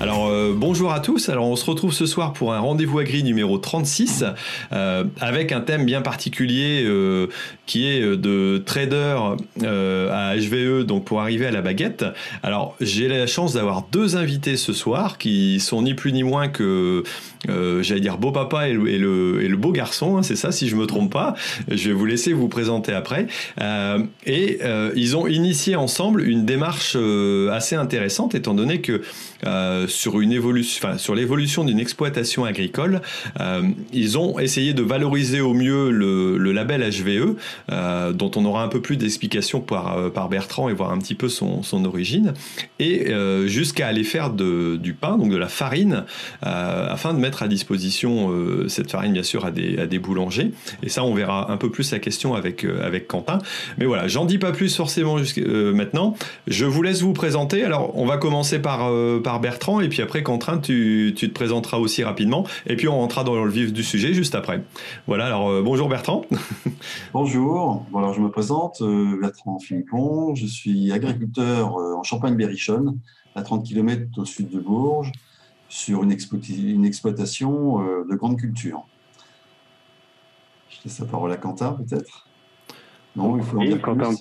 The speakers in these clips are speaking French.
Alors euh, bonjour à tous, alors on se retrouve ce soir pour un rendez-vous agri numéro 36 euh, avec un thème bien particulier euh, qui est de trader à HVE donc pour arriver à la baguette. Alors j'ai la chance d'avoir deux invités ce soir qui sont ni plus ni moins que j'allais dire beau papa et le, et le, beau garçon, hein, c'est ça si je me trompe pas. Je vais vous laisser vous présenter après. et ils ont initié ensemble une démarche assez intéressante étant donné que sur une évolution, sur l'évolution d'une exploitation agricole, euh, ils ont essayé de valoriser au mieux le, label HVE, euh, dont on aura un peu plus d'explications par, euh, par Bertrand et voir un petit peu son, origine, et jusqu'à aller faire du pain, donc de la farine, afin de mettre à disposition cette farine bien sûr à des, à des boulangers. Et ça, on verra un peu plus la question avec, avec Quentin. Mais voilà, j'en dis pas plus forcément maintenant. Je vous laisse vous présenter. Alors, on va commencer par Bertrand et puis après, Quentin, tu, tu, te présenteras aussi rapidement, et puis on rentrera dans le vif du sujet juste après. Voilà, alors euh, bonjour Bertrand. bonjour, bon, je me présente, euh, Bertrand Philippon, je suis agriculteur euh, en Champagne-Berrichonne, à 30 km au sud de Bourges, sur une, une exploitation de grande culture. Je laisse la parole à Quentin, peut-être? Non, il faut en dire Quentin,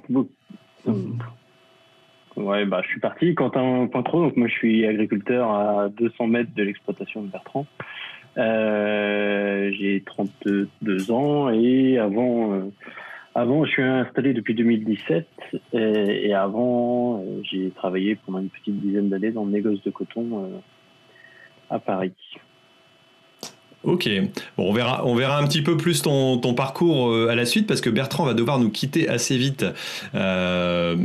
Ouais, bah, je suis parti. Quentin Pointreau, donc moi je suis agriculteur à 200 mètres de l'exploitation de Bertrand. Euh, j'ai 32 ans et avant, euh, avant je suis installé depuis 2017 et, et avant euh, j'ai travaillé pendant une petite dizaine d'années dans le négoce de coton euh, à Paris. Ok, bon, on, verra, on verra un petit peu plus ton, parcours euh, à la suite parce que Bertrand va devoir nous quitter assez vite euh,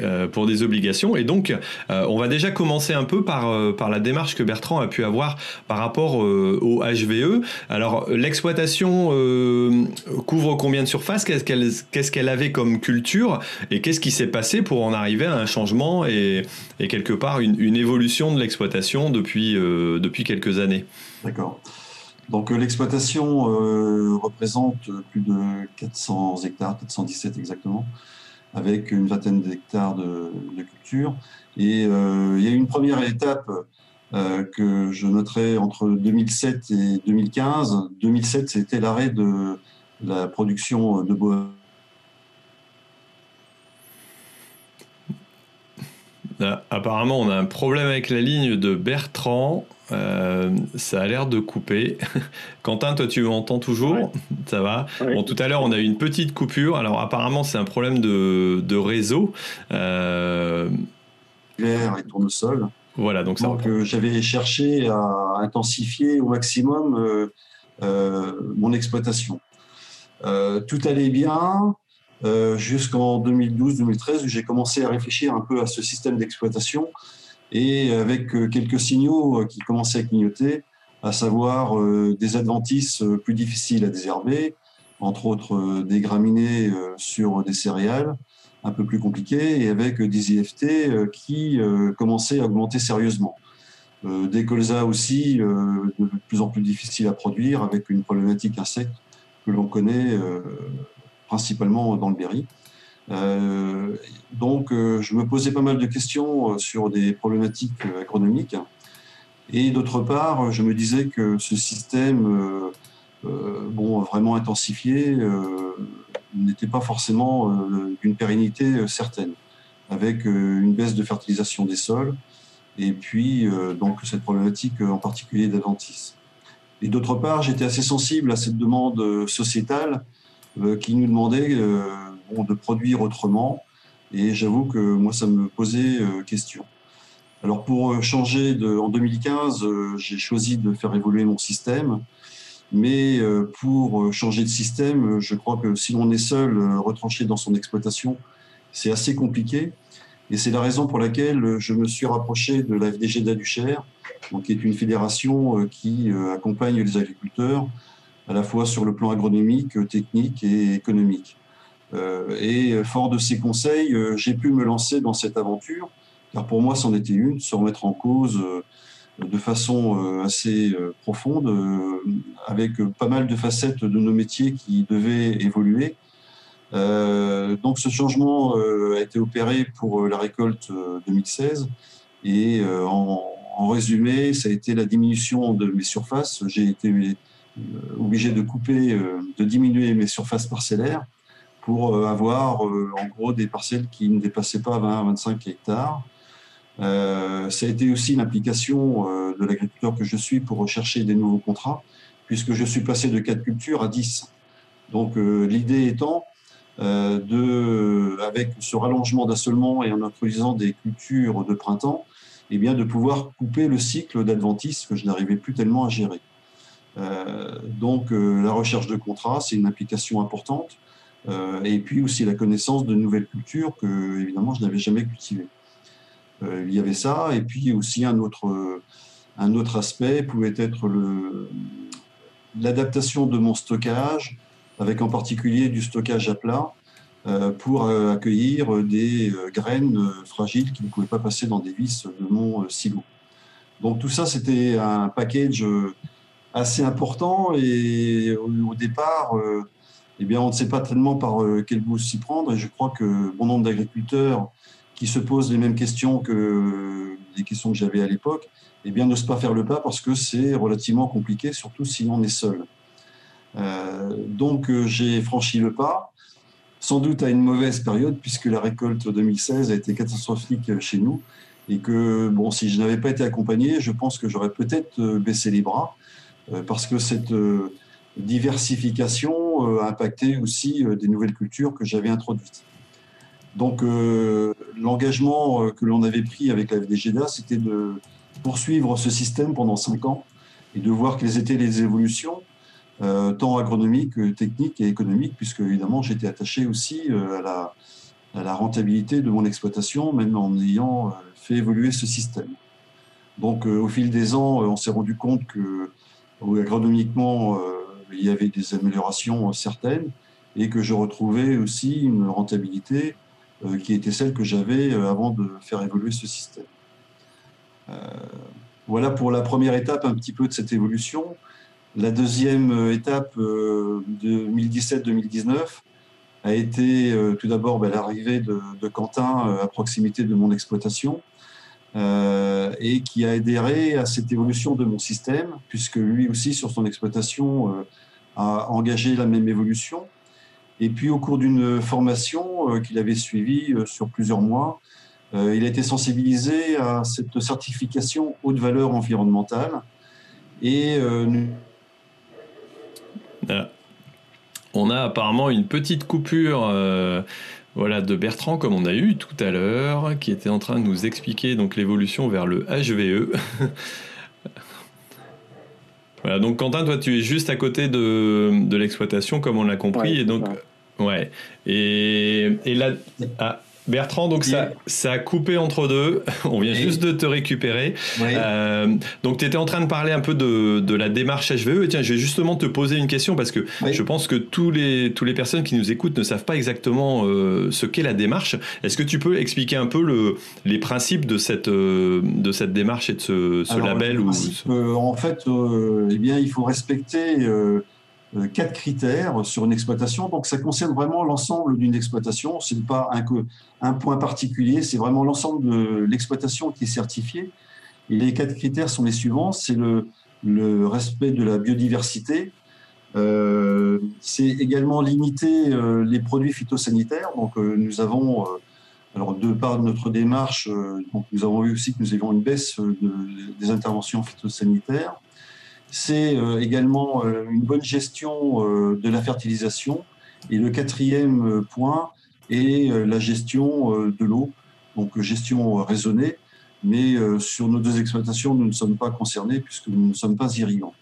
euh, pour des obligations. Et donc, on va déjà commencer un peu par, par la démarche que Bertrand a pu avoir par rapport au HVE. Alors, l'exploitation couvre combien de surface Qu'est-ce qu'elle qu'elle avait comme culture? Et qu'est-ce qui s'est passé pour en arriver à un changement et, et quelque part une, une évolution de l'exploitation depuis, depuis quelques années? D'accord. Donc euh, l'exploitation euh, représente plus de 400 hectares, 417 exactement, avec une vingtaine d'hectares de, culture. Et euh, il y a une première étape que je noterai entre 2007 et 2015. 2007, c'était l'arrêt de la production de bois. Apparemment, on a un problème avec la ligne de Bertrand. Euh, ça a l'air de couper. Quentin, toi, tu m'entends toujours Ça va Bon, tout à l'heure, on a eu une petite coupure. Alors, apparemment, c'est un problème de, de réseau. Euh... et tournesol. Voilà, donc ça. Donc, euh, j'avais cherché à intensifier au maximum euh, euh mon exploitation. tout allait bien. jusqu'en 2012-2013 où j'ai commencé à réfléchir un peu à ce système d'exploitation et avec euh, quelques signaux euh, qui commençaient à clignoter, à savoir euh, des adventices plus difficiles à désherber, entre autres des graminées sur des céréales un peu plus compliquées, et avec des IFT qui commençaient à augmenter sérieusement. Des colzas aussi de plus en plus difficiles à produire, avec une problématique insecte que l'on connaît principalement dans le Berry. Euh, donc, euh, je me posais pas mal de questions euh, sur des problématiques agronomiques. Et d'autre part, je me disais que ce système, bon, vraiment intensifié, n'était pas forcément d'une pérennité certaine, avec une baisse de fertilisation des sols, et puis donc cette problématique en particulier d'adventice. Et d'autre part, j'étais assez sensible à cette demande sociétale qui nous demandait de produire autrement. Et j'avoue que moi, ça me posait euh, question. Alors pour euh, changer, de, en 2015, euh, j'ai choisi de faire évoluer mon système. Mais pour changer de système, je crois que si l'on est seul, retranché dans son exploitation, c'est assez compliqué. Et c'est la raison pour laquelle je me suis rapproché de la FDG d'Aduchère, qui est une fédération qui accompagne les agriculteurs à la fois sur le plan agronomique, technique et économique. Et fort de ces conseils, j'ai pu me lancer dans cette aventure, car pour moi, c'en était une, se remettre en cause de façon assez profonde, avec pas mal de facettes de nos métiers qui devaient évoluer. donc ce changement a été opéré pour la récolte 2016 et en, en, résumé, ça a été la diminution de mes surfaces. J'ai été obligé de couper, de diminuer mes surfaces parcellaires pour avoir en gros des parcelles qui ne dépassaient pas 20 25 hectares. Euh, ça a été aussi l'implication euh, de l'agriculteur que je suis pour rechercher des nouveaux contrats, puisque je suis passé de 4 cultures à 10. Donc euh, l'idée étant, de, avec ce rallongement d'assolement et en introduisant des cultures de printemps, eh bien, de pouvoir couper le cycle d'adventice que je n'arrivais plus tellement à gérer. donc la recherche de contrats, c'est une implication importante, et puis aussi la connaissance de nouvelles cultures que, évidemment, je n'avais jamais cultivées. Euh, il y avait ça. Et puis aussi un autre, un autre aspect pouvait être l'adaptation de mon stockage, avec en particulier du stockage à plat, euh, pour euh, accueillir des graines fragiles qui ne pouvaient pas passer dans des vis de mon silo. Donc tout ça, c'était un package assez important et au, départ, eh bien, on ne sait pas tellement par quel bout s'y prendre et je crois que bon nombre d'agriculteurs qui se posent les mêmes questions que les questions que j'avais à l'époque, eh bien, n'osent pas faire le pas parce que c'est relativement compliqué, surtout si on est seul. Euh, donc, euh, j'ai franchi le pas, sans doute à une mauvaise période, puisque la récolte 2016 a été catastrophique chez nous, et que, bon, si je n'avais pas été accompagné, je pense que j'aurais peut-être euh, baissé les bras, parce que cette diversification a impacté aussi des nouvelles cultures que j'avais introduites. Donc euh, l'engagement euh, que l'on avait pris avec la FDGDA, c'était de poursuivre ce système pendant cinq ans et de voir quelles étaient les évolutions, euh, tant agronomiques, techniques et économiques, puisque évidemment j'étais attaché aussi à, la, rentabilité de mon exploitation, même en ayant fait évoluer ce système. Donc au fil des ans, on s'est rendu compte que agronomiquement, il y avait des améliorations certaines et que je retrouvais aussi une rentabilité euh, qui était celle que j'avais euh, avant de faire évoluer ce système. Euh, voilà pour la première étape un petit peu de cette évolution. La deuxième étape, 2017-2019, a été tout d'abord ben, l'arrivée de, Quentin à proximité de mon exploitation et qui a adhéré à cette évolution de mon système, puisque lui aussi, sur son exploitation, a engagé la même évolution. Et puis au cours d'une formation euh, qu'il avait suivie euh, sur plusieurs mois, euh, il a été sensibilisé à cette certification haute valeur environnementale. Et on a apparemment une petite coupure. voilà, de Bertrand, comme on a eu tout à l'heure, qui était en train de nous expliquer donc l'évolution vers le HVE. voilà, donc Quentin, toi, tu es juste à côté de, de l'exploitation, comme on l'a compris, et donc Ouais. Et, et là, ah, Bertrand, donc ça, ça a coupé entre deux. On vient juste de te récupérer. Euh, donc tu étais en train de parler un peu de, de, la démarche HVE. Et tiens, je vais justement te poser une question parce que je pense que tous les, tous les personnes qui nous écoutent ne savent pas exactement euh, ce qu'est la démarche. Est-ce que tu peux expliquer un peu le, les principes de cette, euh, de cette démarche et de ce, ce label ou En fait, eh bien, il faut respecter euh, quatre critères sur une exploitation. Donc, ça concerne vraiment l'ensemble d'une exploitation. Ce n'est pas un, point particulier, c'est vraiment l'ensemble de l'exploitation qui est certifiée. Et les quatre critères sont les suivants. C'est le, respect de la biodiversité. Euh, c'est également limiter euh, les produits phytosanitaires. Donc, euh, nous avons, alors de par notre démarche, nous avons vu aussi que nous avions une baisse de, des interventions phytosanitaires c'est euh, également euh, une bonne gestion euh, de la fertilisation. Et le quatrième point est la gestion de l'eau, donc gestion raisonnée. Mais sur nos deux exploitations, nous ne sommes pas concernés puisque nous ne sommes pas irrigants.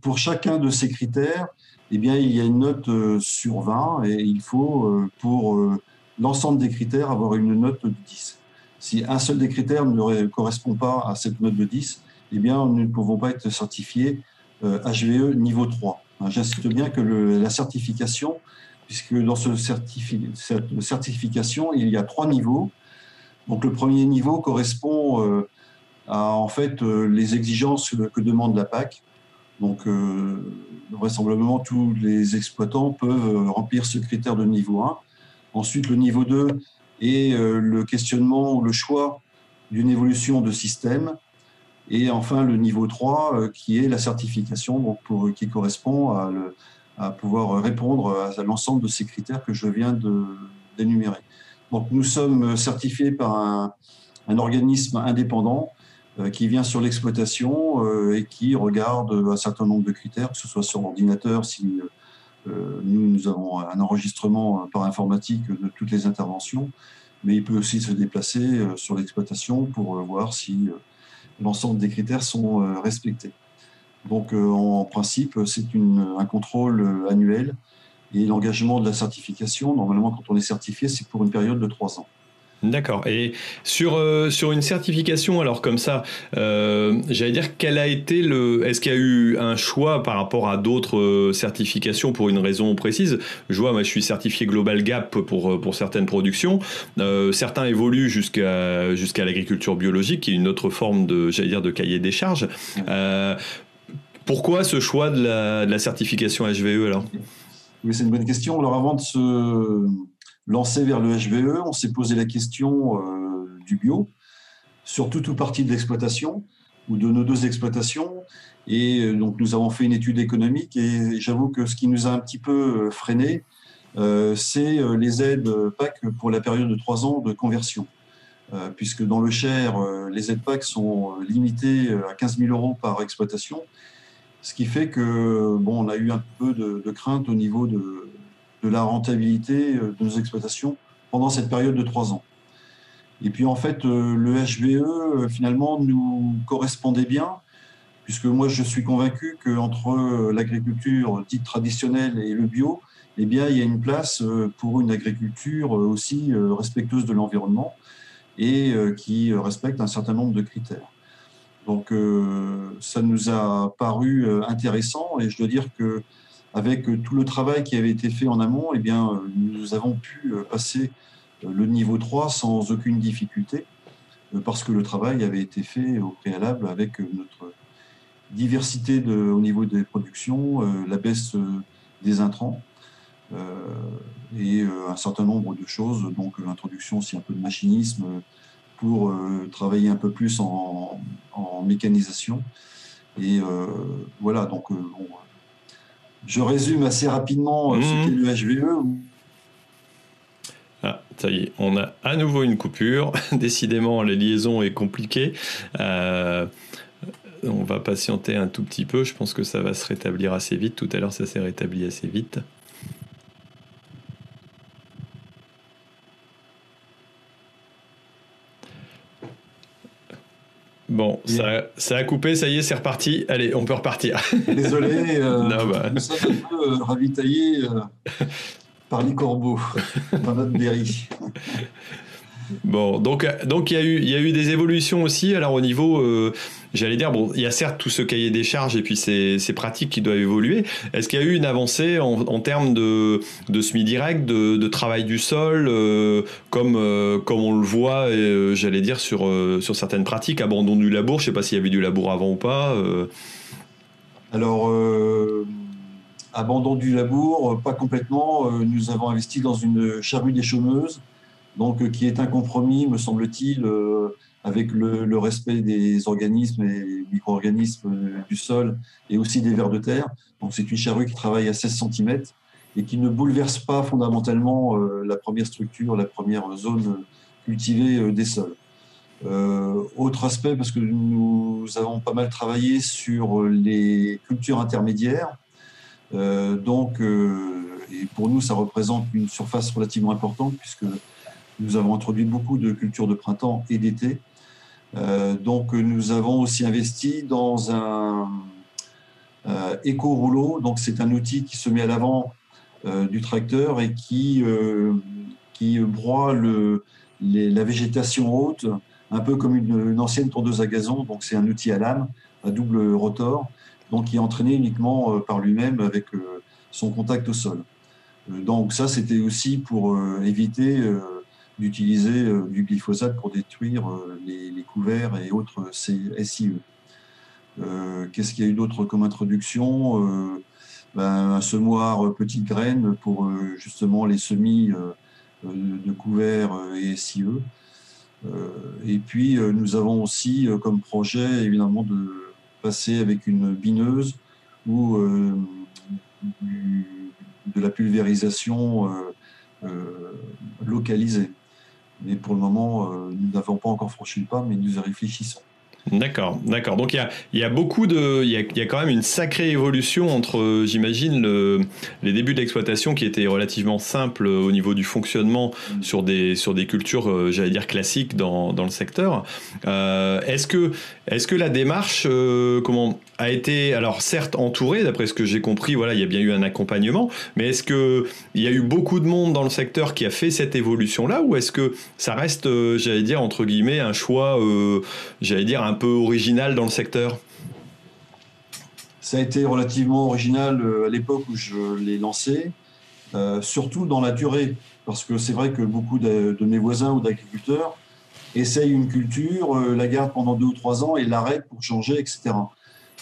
pour chacun de ces critères, eh bien, il y a une note sur 20 et il faut, pour l'ensemble des critères, avoir une note de 10. Si un seul des critères ne correspond pas à cette note de 10, eh bien, nous ne pouvons pas être certifiés HVE euh, niveau 3. J'insiste bien que la certification puisque dans ce cette certification, il y a trois niveaux. Donc le premier niveau correspond à en fait les exigences que demande la PAC. Donc vraisemblablement tous les exploitants peuvent remplir ce critère de niveau 1. Ensuite le niveau 2 est le questionnement ou le choix d'une évolution de système et enfin, le niveau 3, euh, qui est la certification, donc qui correspond à, pouvoir répondre à l'ensemble de ces critères que je viens d'énumérer. Donc, nous sommes certifiés par un, organisme indépendant euh, qui vient sur l'exploitation euh, et qui regarde un certain nombre de critères, que ce soit sur l'ordinateur, si nous avons un enregistrement par informatique de toutes les interventions, mais il peut aussi se déplacer sur l'exploitation pour voir si l'ensemble des critères sont euh, respectés. Donc, euh, en principe, c'est un contrôle euh, annuel et l'engagement de la certification, normalement, quand on est certifié, c'est pour une période de trois ans. D'accord. Et sur, sur une certification, alors comme ça, j'allais dire, quel a été le. Est-ce qu'il y a eu un choix par rapport à d'autres certifications pour une raison précise? Je vois, moi, je suis certifié Global Gap pour, pour certaines productions. certains évoluent jusqu'à jusqu'à l'agriculture biologique, qui est une autre forme de, j'allais dire, de cahier des charges. pourquoi ce choix de la, de la certification HVE alors? Oui, c'est une bonne question. Alors avant de se lancé vers le HVE, on s'est posé la question euh, du bio, sur toute ou partie de l'exploitation ou de nos deux exploitations. Et euh, donc nous avons fait une étude économique et j'avoue que ce qui nous a un petit peu euh, freiné, c'est les aides PAC pour la période de trois ans de conversion. puisque dans le Cher, les aides PAC sont limitées à 15 000 euros par exploitation, ce qui fait que bon, on a eu un peu de, de crainte au niveau de, de la rentabilité euh, de nos exploitations pendant cette période de trois ans. Et puis en fait, euh, le HVE euh, finalement nous correspondait bien, puisque moi je suis convaincu qu'entre l'agriculture dite traditionnelle et le bio, eh bien, il y a une place pour une agriculture aussi respectueuse de l'environnement et qui respecte un certain nombre de critères. Donc ça nous a paru intéressant et je dois dire que avec euh, tout le travail qui avait été fait en amont, eh bien, euh, nous avons pu euh, passer le niveau 3 sans aucune difficulté, parce que le travail avait été fait au préalable avec notre diversité au niveau des productions, la baisse des intrants et un certain nombre de choses, donc l'introduction aussi un peu de machinisme pour travailler un peu plus en, mécanisation. Et voilà, donc je résume assez rapidement euh, ce mmh. qu'est le HVE. Ah, ça y est, on a à nouveau une coupure. Décidément, la liaison est compliquée. Euh, on va patienter un tout petit peu. Je pense que ça va se rétablir assez vite. Tout à l'heure, ça s'est rétabli assez vite. Bon, ça, ça, a coupé, ça y est, c'est reparti. Allez, on peut repartir. Désolé, euh, bah. nous sommes un peu euh, ravitaillés euh, par les corbeaux dans notre berry. Bon, donc donc il y a eu il y a eu des évolutions aussi. Alors au niveau, j'allais dire bon, il y a certes tout ce cahier des charges et puis ces, pratiques qui doivent évoluer. Est-ce qu'il y a eu une avancée en, termes de de semi direct, de, travail du sol, euh, comme euh, comme on le voit, j'allais dire sur certaines pratiques, abandon du labour. Je sais pas s'il y avait du labour avant ou pas. Alors. Abandon du labour, pas complètement. Nous avons investi dans une charrue des chômeuses donc euh, qui est un compromis, me semble-t-il, euh, avec le, respect des organismes et micro-organismes euh, du sol et aussi des vers de terre. Donc c'est une charrue qui travaille à 16 cm et qui ne bouleverse pas fondamentalement la première structure, la première zone cultivée des sols. autre aspect, parce que nous avons pas mal travaillé sur les cultures intermédiaires, donc et pour nous ça représente une surface relativement importante puisque nous avons introduit beaucoup de cultures de printemps et d'été. Euh, donc, nous avons aussi investi dans un euh, éco-rouleau. Donc, c'est un outil qui se met à l'avant euh, du tracteur et qui, qui broie le, la végétation haute, un peu comme une, ancienne tondeuse à gazon. Donc, c'est un outil à lame, à double rotor, donc qui est entraîné uniquement par lui-même avec son contact au sol. donc ça, c'était aussi pour éviter d'utiliser du glyphosate pour détruire les, les, couverts et autres SIE. Qu'est-ce qu'il y a eu d'autre comme introduction ben, Un semoir petite graine pour justement les semis de couverts et SIE. et puis, nous avons aussi comme projet, évidemment, de passer avec une bineuse ou de la pulvérisation localisée. Mais pour le moment, nous n'avons pas encore franchi le pas, mais nous y réfléchissons. D'accord, d'accord. Donc il y a, y a, beaucoup de, il y a, y a, quand même une sacrée évolution entre, euh, j'imagine, le, les débuts de l'exploitation qui étaient relativement simples au niveau du fonctionnement mm. sur des sur des cultures, euh, j'allais dire classiques dans, dans le secteur. Euh, est-ce que est-ce que la démarche, euh, comment a été, alors certes entourée, d'après ce que j'ai compris, voilà, il y a bien eu un accompagnement, mais est-ce que il y a eu beaucoup de monde dans le secteur qui a fait cette évolution-là, ou est-ce que ça reste, j'allais dire entre guillemets, un choix, j'allais dire un peu original dans le secteur Ça a été relativement original euh, à l'époque où je l'ai lancé, euh, surtout dans la durée, parce que c'est vrai que beaucoup de, mes voisins ou d'agriculteurs essayent une culture, euh, la gardent pendant deux ou trois ans et l'arrêtent pour changer, etc.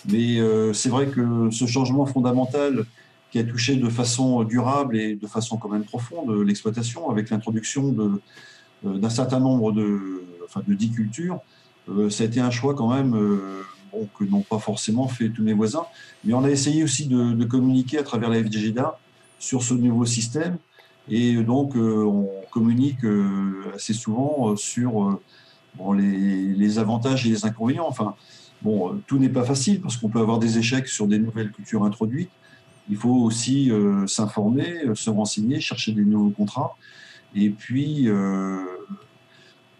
Mais c'est vrai que ce changement fondamental qui a touché de façon durable et de façon quand même profonde l'exploitation, avec l'introduction d'un certain nombre de, enfin, de cultures, ça a été un choix quand même euh, que n'ont pas forcément fait tous mes voisins. Mais on a essayé aussi de, communiquer à travers la FDGDA sur ce nouveau système. Et donc, euh, on communique assez souvent sur les, avantages et les inconvénients. Enfin, bon, tout n'est pas facile parce qu'on peut avoir des échecs sur des nouvelles cultures introduites. Il faut aussi s'informer, se renseigner, chercher des nouveaux contrats. Et puis,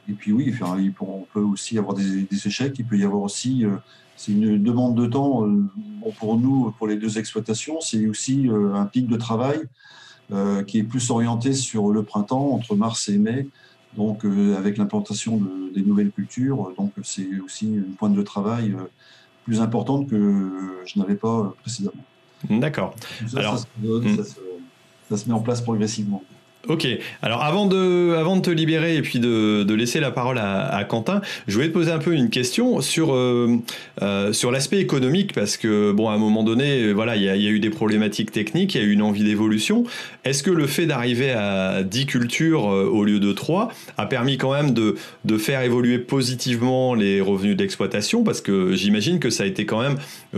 et puis oui, on peut aussi avoir des, échecs. Il peut y avoir aussi, euh, c'est une demande de temps. Euh, pour nous, pour les deux exploitations, c'est aussi euh, un pic de travail qui est plus orienté sur le printemps, entre mars et mai. Donc, avec l'implantation des nouvelles cultures, donc c'est aussi une pointe de travail plus importante que je n'avais pas précédemment. D'accord. Alors, hmm. ça se met en place progressivement. Ok, alors avant de, avant de te libérer et puis de, de laisser la parole à, à, Quentin, je voulais te poser un peu une question sur, euh, euh, sur l'aspect économique parce que, bon, à un moment donné, voilà, il y, y, a eu des problématiques techniques, il y a eu une envie d'évolution. Est-ce que le fait d'arriver à 10 cultures euh, au lieu de 3 a permis quand même de, de faire évoluer positivement les revenus d'exploitation? Parce que j'imagine que ça a été quand même,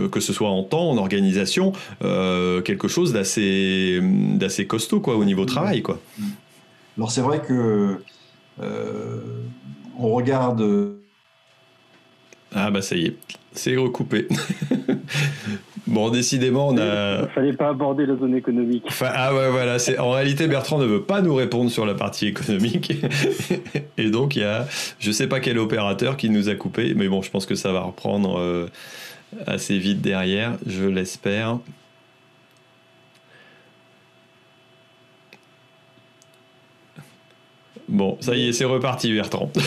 que ce soit en temps, en organisation, quelque chose d'assez costaud quoi, au niveau travail. Quoi. Alors c'est vrai que euh, on regarde. Ah bah ça y est, c'est recoupé. bon, décidément, on a. Il fallait pas aborder la zone économique. ah ouais, voilà. C'est en réalité Bertrand ne veut pas nous répondre sur la partie économique, et donc il y a, je sais pas quel opérateur qui nous a coupé, mais bon, je pense que ça va reprendre euh, assez vite derrière, je l'espère. Bon, ça y est, c'est reparti, Bertrand.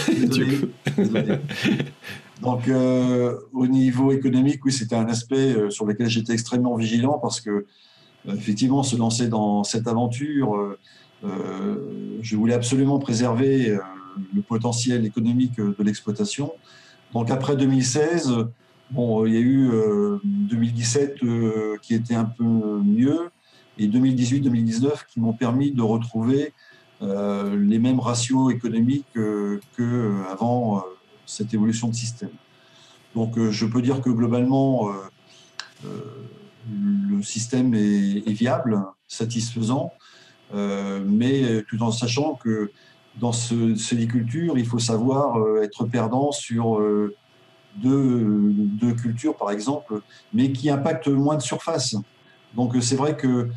Donc, euh, au niveau économique, oui, c'était un aspect euh, sur lequel j'étais extrêmement vigilant parce que, euh, effectivement, se lancer dans cette aventure, je voulais absolument préserver le potentiel économique de l'exploitation. Donc, après 2016, bon, il y a eu 2017 qui était un peu mieux et 2018-2019 qui m'ont permis de retrouver les mêmes ratios économiques qu'avant avant euh, cette évolution de système. Donc euh, je peux dire que globalement, le système est, viable, satisfaisant, mais tout en sachant que dans ce sédiculture, il faut savoir être perdant sur deux, deux, cultures, par exemple, mais qui impactent moins de surface. Donc c'est vrai que euh,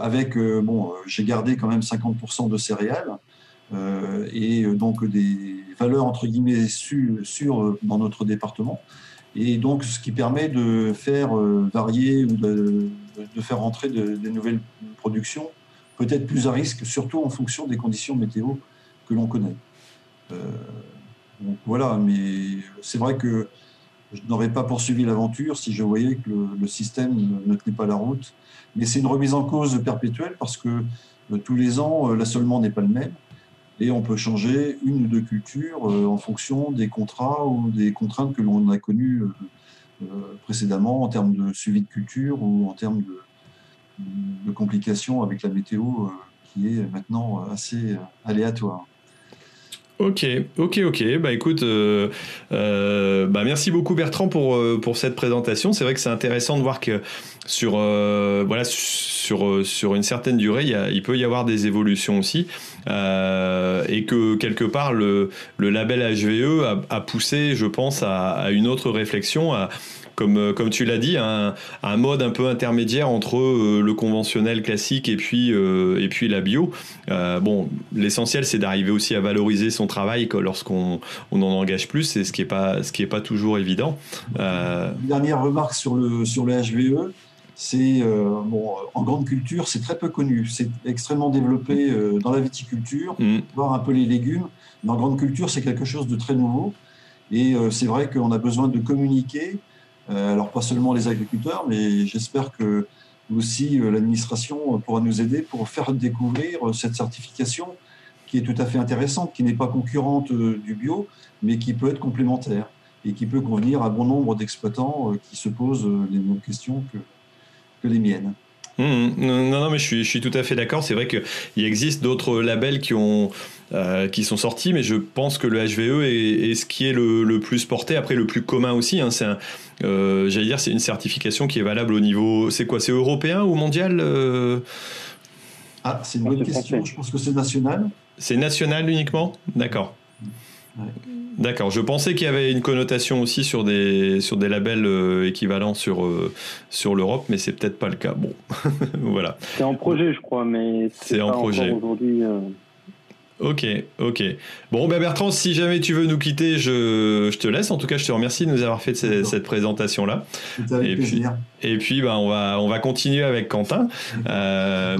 avec, euh, bon, euh, j'ai gardé quand même 50% de céréales et donc des valeurs entre guillemets sûres dans notre département. Et donc, ce qui permet de faire varier ou de, faire entrer des nouvelles productions, peut-être plus à risque, surtout en fonction des conditions météo que l'on connaît. voilà, mais c'est vrai que je n'aurais pas poursuivi l'aventure si je voyais que le, système ne, tenait pas la route. Mais c'est une remise en cause perpétuelle parce que tous les ans, l'assolement n'est pas le même et on peut changer une ou deux cultures en fonction des contrats ou des contraintes que l'on a connues précédemment en termes de suivi de culture ou en termes de, de complications avec la météo euh, qui est maintenant assez euh, aléatoire. Ok, ok, ok. Bah écoute, euh, bah merci beaucoup Bertrand pour pour cette présentation. C'est vrai que c'est intéressant de voir que sur voilà sur sur une certaine durée, il, il peut y avoir des évolutions aussi, et que quelque part le le label HVE a, a poussé, je pense, à, à, une autre réflexion. À, comme, euh, comme tu l'as dit, un, un, mode un peu intermédiaire entre euh, le conventionnel classique et puis, euh, et puis la bio. bon, l'essentiel, c'est d'arriver aussi à valoriser son travail lorsqu'on on en engage plus, c'est ce qui n'est pas, ce qui est pas toujours évident. Une dernière remarque sur le, sur le HVE. C'est bon, en grande culture, c'est très peu connu. C'est extrêmement développé dans la viticulture, mm. voire un peu les légumes. Mais en grande culture, c'est quelque chose de très nouveau. Et c'est vrai qu'on a besoin de communiquer alors pas seulement les agriculteurs, mais j'espère que aussi euh, l'administration pourra nous aider pour faire découvrir cette certification qui est tout à fait intéressante, qui n'est pas concurrente euh, du bio, mais qui peut être complémentaire et qui peut convenir à bon nombre d'exploitants qui se posent les mêmes questions que, que les miennes. Mmh, non, non, mais je suis, je suis tout à fait d'accord. C'est vrai qu'il existe d'autres labels qui ont euh, qui sont sortis, mais je pense que le HVE est, ce qui est le, plus porté, après le plus commun aussi. Hein, c'est euh, j'allais dire, c'est une certification qui est valable au niveau, c'est quoi, c'est européen ou mondial euh? Ah, c'est une bonne question. Je pense que c'est national. C'est national uniquement, d'accord. D'accord. Je pensais qu'il y avait une connotation aussi sur des sur des labels équivalents sur sur l'Europe, mais c'est peut-être pas le cas. Bon, voilà. C'est en projet, je crois, mais c'est en projet aujourd'hui. Ok, ok. Bon, ben Bertrand, si jamais tu veux nous quitter, je, je, te laisse. En tout cas, je te remercie de nous avoir fait cette, cette présentation-là. Et puis, et puis ben, on, va, on va continuer avec Quentin. Euh,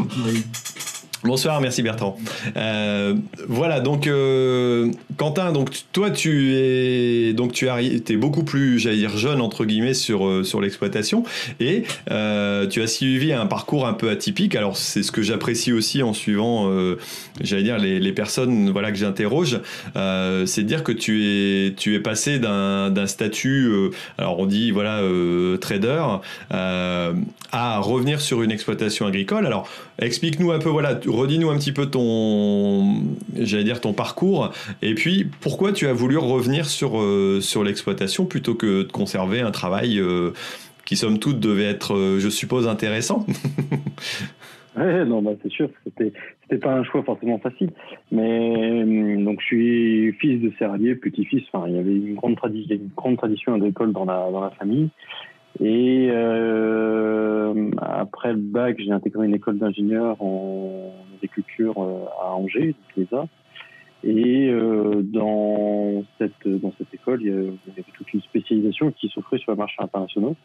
Bonsoir, merci Bertrand. Euh, voilà, donc euh, Quentin, donc toi tu es donc tu es beaucoup plus, j'allais dire jeune entre guillemets sur euh, sur l'exploitation et tu as suivi un parcours un peu atypique. Alors c'est ce que j'apprécie aussi en suivant, j'allais dire les, les, personnes voilà que j'interroge, c'est de dire que tu es tu es passé d'un d'un statut, alors on dit voilà trader, à revenir sur une exploitation agricole. Alors explique-nous un peu voilà redis-nous un petit peu ton, j'allais dire ton parcours, et puis pourquoi tu as voulu revenir sur, euh, sur l'exploitation plutôt que de conserver un travail euh, qui, somme toute, devait être, euh, je suppose, intéressant? Ouais, non, bah, c'est sûr, c'était, c'était pas un choix forcément facile. Mais donc, je suis fils de serralier, petit-fils. Enfin, il y avait une grande, grande tradition agricole dans la, dans la famille. Et euh, après le bac, j'ai intégré une école d'ingénieur en agriculture euh, à Angers, l'ESA. Et euh, dans cette dans cette école, il y, avait toute une spécialisation qui s'offrait sur les marchés internationaux.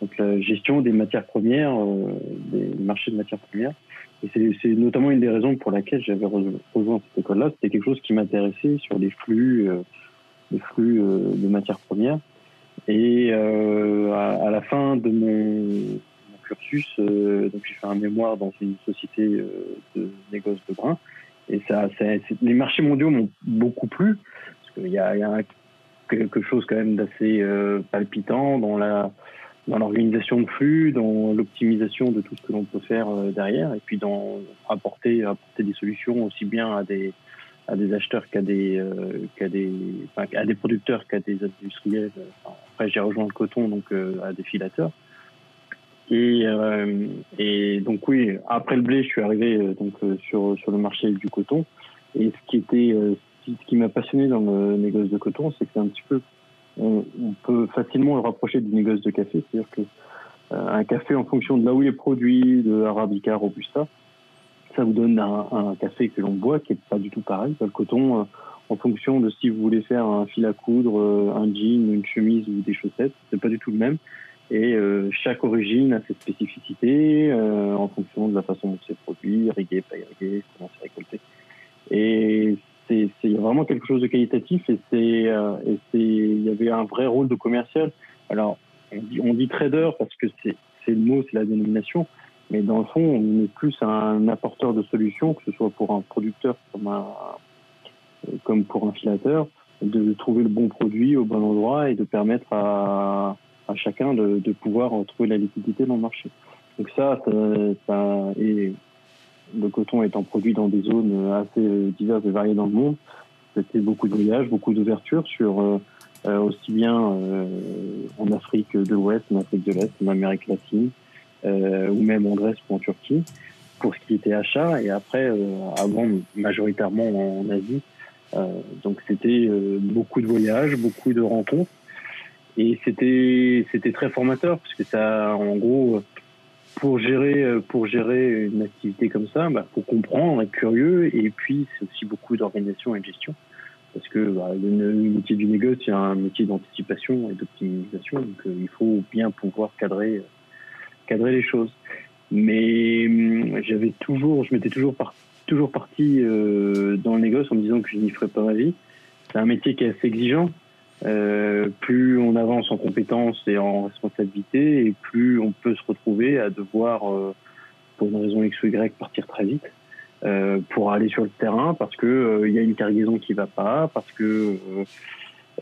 Donc la gestion des matières premières, euh, des marchés de matières premières. Et c'est notamment une des raisons pour laquelle j'avais rejoint cette école-là. C'était quelque chose qui m'intéressait sur les flux, euh, les flux de matières premières. Et euh, à, la fin de mon, cursus, euh, donc j'ai fait un mémoire dans une société euh, de négoce de grains. Et ça, les marchés mondiaux m'ont beaucoup plu parce qu'il y a, y a quelque chose quand même d'assez euh, palpitant dans la dans l'organisation de flux, dans l'optimisation de tout ce que l'on peut faire derrière, et puis dans apporter apporter des solutions aussi bien à des à des acheteurs qu'à des, euh, qu'à des, enfin, à des producteurs qu'à des industriels. après, j'ai rejoint le coton, donc euh, à des filateurs. Et, euh, et donc oui, après le blé, je suis arrivé donc sur sur le marché du coton. Et ce qui était, ce qui m'a passionné dans le négoce de coton, c'est que c'est un petit peu, on, on, peut facilement le rapprocher du négoce de café, c'est-à-dire que un café en fonction de là où il est produit, de arabica, robusta, ça vous donne un, café que l'on boit qui est pas du tout pareil. Le coton, euh, en fonction de si vous voulez faire un fil à coudre, euh, un jean, une chemise ou des chaussettes, c'est pas du tout le même. Et euh, chaque origine a ses spécificités en fonction de la façon dont c'est produit, irrigué, pas irrigué, comment c'est récolté. Et c'est vraiment quelque chose de qualitatif et c'est il y avait un vrai rôle de commercial. Alors on dit, trader parce que c'est le mot, c'est la dénomination, mais dans le fond, on est plus un apporteur de solutions, que ce soit pour un producteur comme, un, comme pour un filateur, de trouver le bon produit au bon endroit et de permettre à, à chacun de, de, pouvoir trouver la liquidité dans le marché. Donc ça, ça, ça et le coton étant produit dans des zones assez diverses et variées dans le monde, c'était beaucoup de voyages, beaucoup d'ouverture sur euh, aussi bien euh, en Afrique de l'Ouest, en Afrique de l'Est, en Amérique latine, ou même en Grèce ou en Turquie, pour ce qui était achat, et après, avant, majoritairement en Asie. donc c'était beaucoup de voyages, beaucoup de rencontres, et c'était c'était très formateur parce que ça, en gros, pour gérer pour gérer une activité comme ça, bah, faut comprendre, être curieux, et puis c'est aussi beaucoup d'organisation et de gestion. Parce que bah, le, métier du négoce, c'est un métier d'anticipation et d'optimisation, donc euh, il faut bien pouvoir cadrer, cadrer les choses. Mais hum, j'avais toujours, je m'étais toujours, toujours parti euh, dans le négoce en me disant que je n'y ferais pas ma vie. C'est un métier qui est assez exigeant. Euh, plus on avance en compétences et en responsabilité, et plus on peut se retrouver à devoir, pour une raison X ou Y, partir très vite. Euh, pour aller sur le terrain parce que il euh, y a une cargaison qui va pas, parce que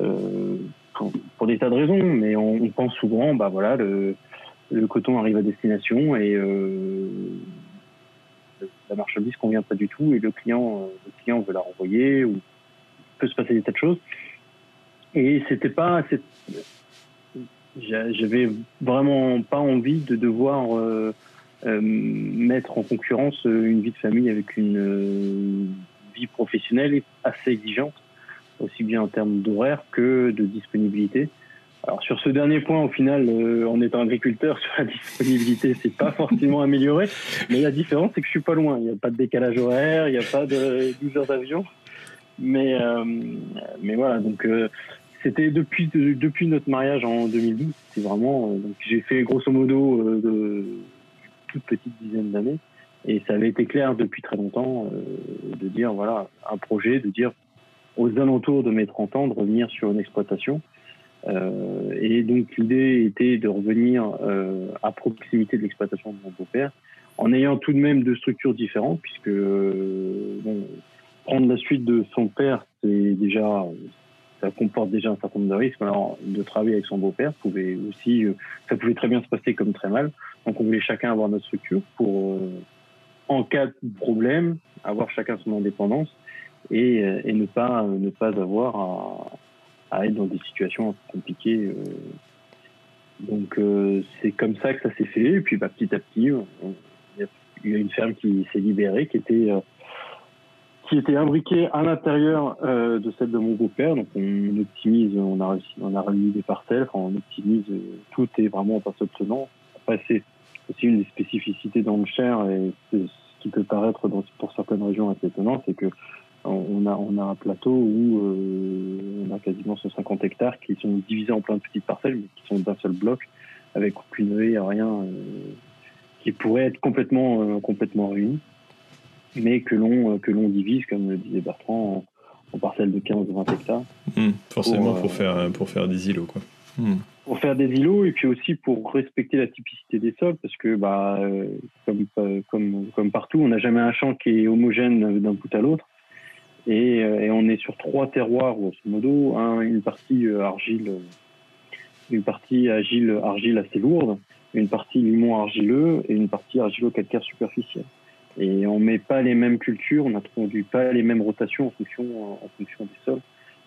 euh, pour, des tas de raisons, mais on, pense souvent, bah voilà, le, le, coton arrive à destination et la marchandise convient pas du tout et le client, le client veut la renvoyer ou peut se passer des tas de choses. Et c'était pas, j'avais vraiment pas envie de devoir euh, mettre en concurrence euh, une vie de famille avec une euh, vie professionnelle assez exigeante, aussi bien en termes d'horaire que de disponibilité. Alors sur ce dernier point, au final, en étant agriculteur, sur la disponibilité, c'est pas forcément amélioré. Mais la différence, c'est que je suis pas loin. Il n'y a pas de décalage horaire, il n'y a pas de 12 heures d'avion. Mais mais voilà, donc c'était depuis depuis notre mariage en 2012. C'est vraiment donc j'ai fait grosso modo de toute petite dizaine d'années. Et ça avait été clair depuis très longtemps euh, de dire, voilà, un projet, de dire aux alentours de mes 30 ans, de revenir sur une exploitation. Euh, et donc l'idée était de revenir euh, à proximité de l'exploitation de mon beau-père, en ayant tout de même deux structures différentes, puisque bon, prendre la suite de son père, c'est déjà ça comporte déjà un certain nombre de risques. Alors, de travailler avec son beau-père pouvait aussi, ça pouvait très bien se passer comme très mal. Donc on voulait chacun avoir notre structure pour, euh, en cas de problème, avoir chacun son indépendance et, euh, et ne pas ne pas avoir à, à, être dans des situations compliquées. Euh. Donc c'est comme ça que ça s'est fait. Et puis bah, petit à petit, il y a une ferme qui s'est libérée, qui était qui était imbriquée à l'intérieur de celle de mon beau-père. Donc on optimise, on a réussi, des parcelles, on optimise, tout est vraiment pas tenant. Après c'est aussi une des spécificités dans le Cher et ce qui peut paraître pour certaines régions assez étonnant, c'est que on a, on a un plateau où euh, on a quasiment 150 hectares qui sont divisés en plein de petites parcelles, mais qui sont d'un seul bloc, avec aucune haie, rien, euh, qui pourrait être complètement, euh, complètement réuni, mais que l'on que l'on divise, comme le disait Bertrand, en, parcelles de 15-20 hectares. Mmh, forcément, pour, faire, pour faire des îlots, quoi. Mmh pour faire des îlots et puis aussi pour respecter la typicité des sols parce que bah euh, comme comme comme partout on n'a jamais un champ qui est homogène d'un bout à l'autre et, euh, et, on est sur trois terroirs grosso modo. Un, une partie euh, argile une partie argile argile assez lourde une partie limon argileux et une partie argilo-calcaire superficielle et on met pas les mêmes cultures on n'introduit pas les mêmes rotations en fonction en fonction des sols.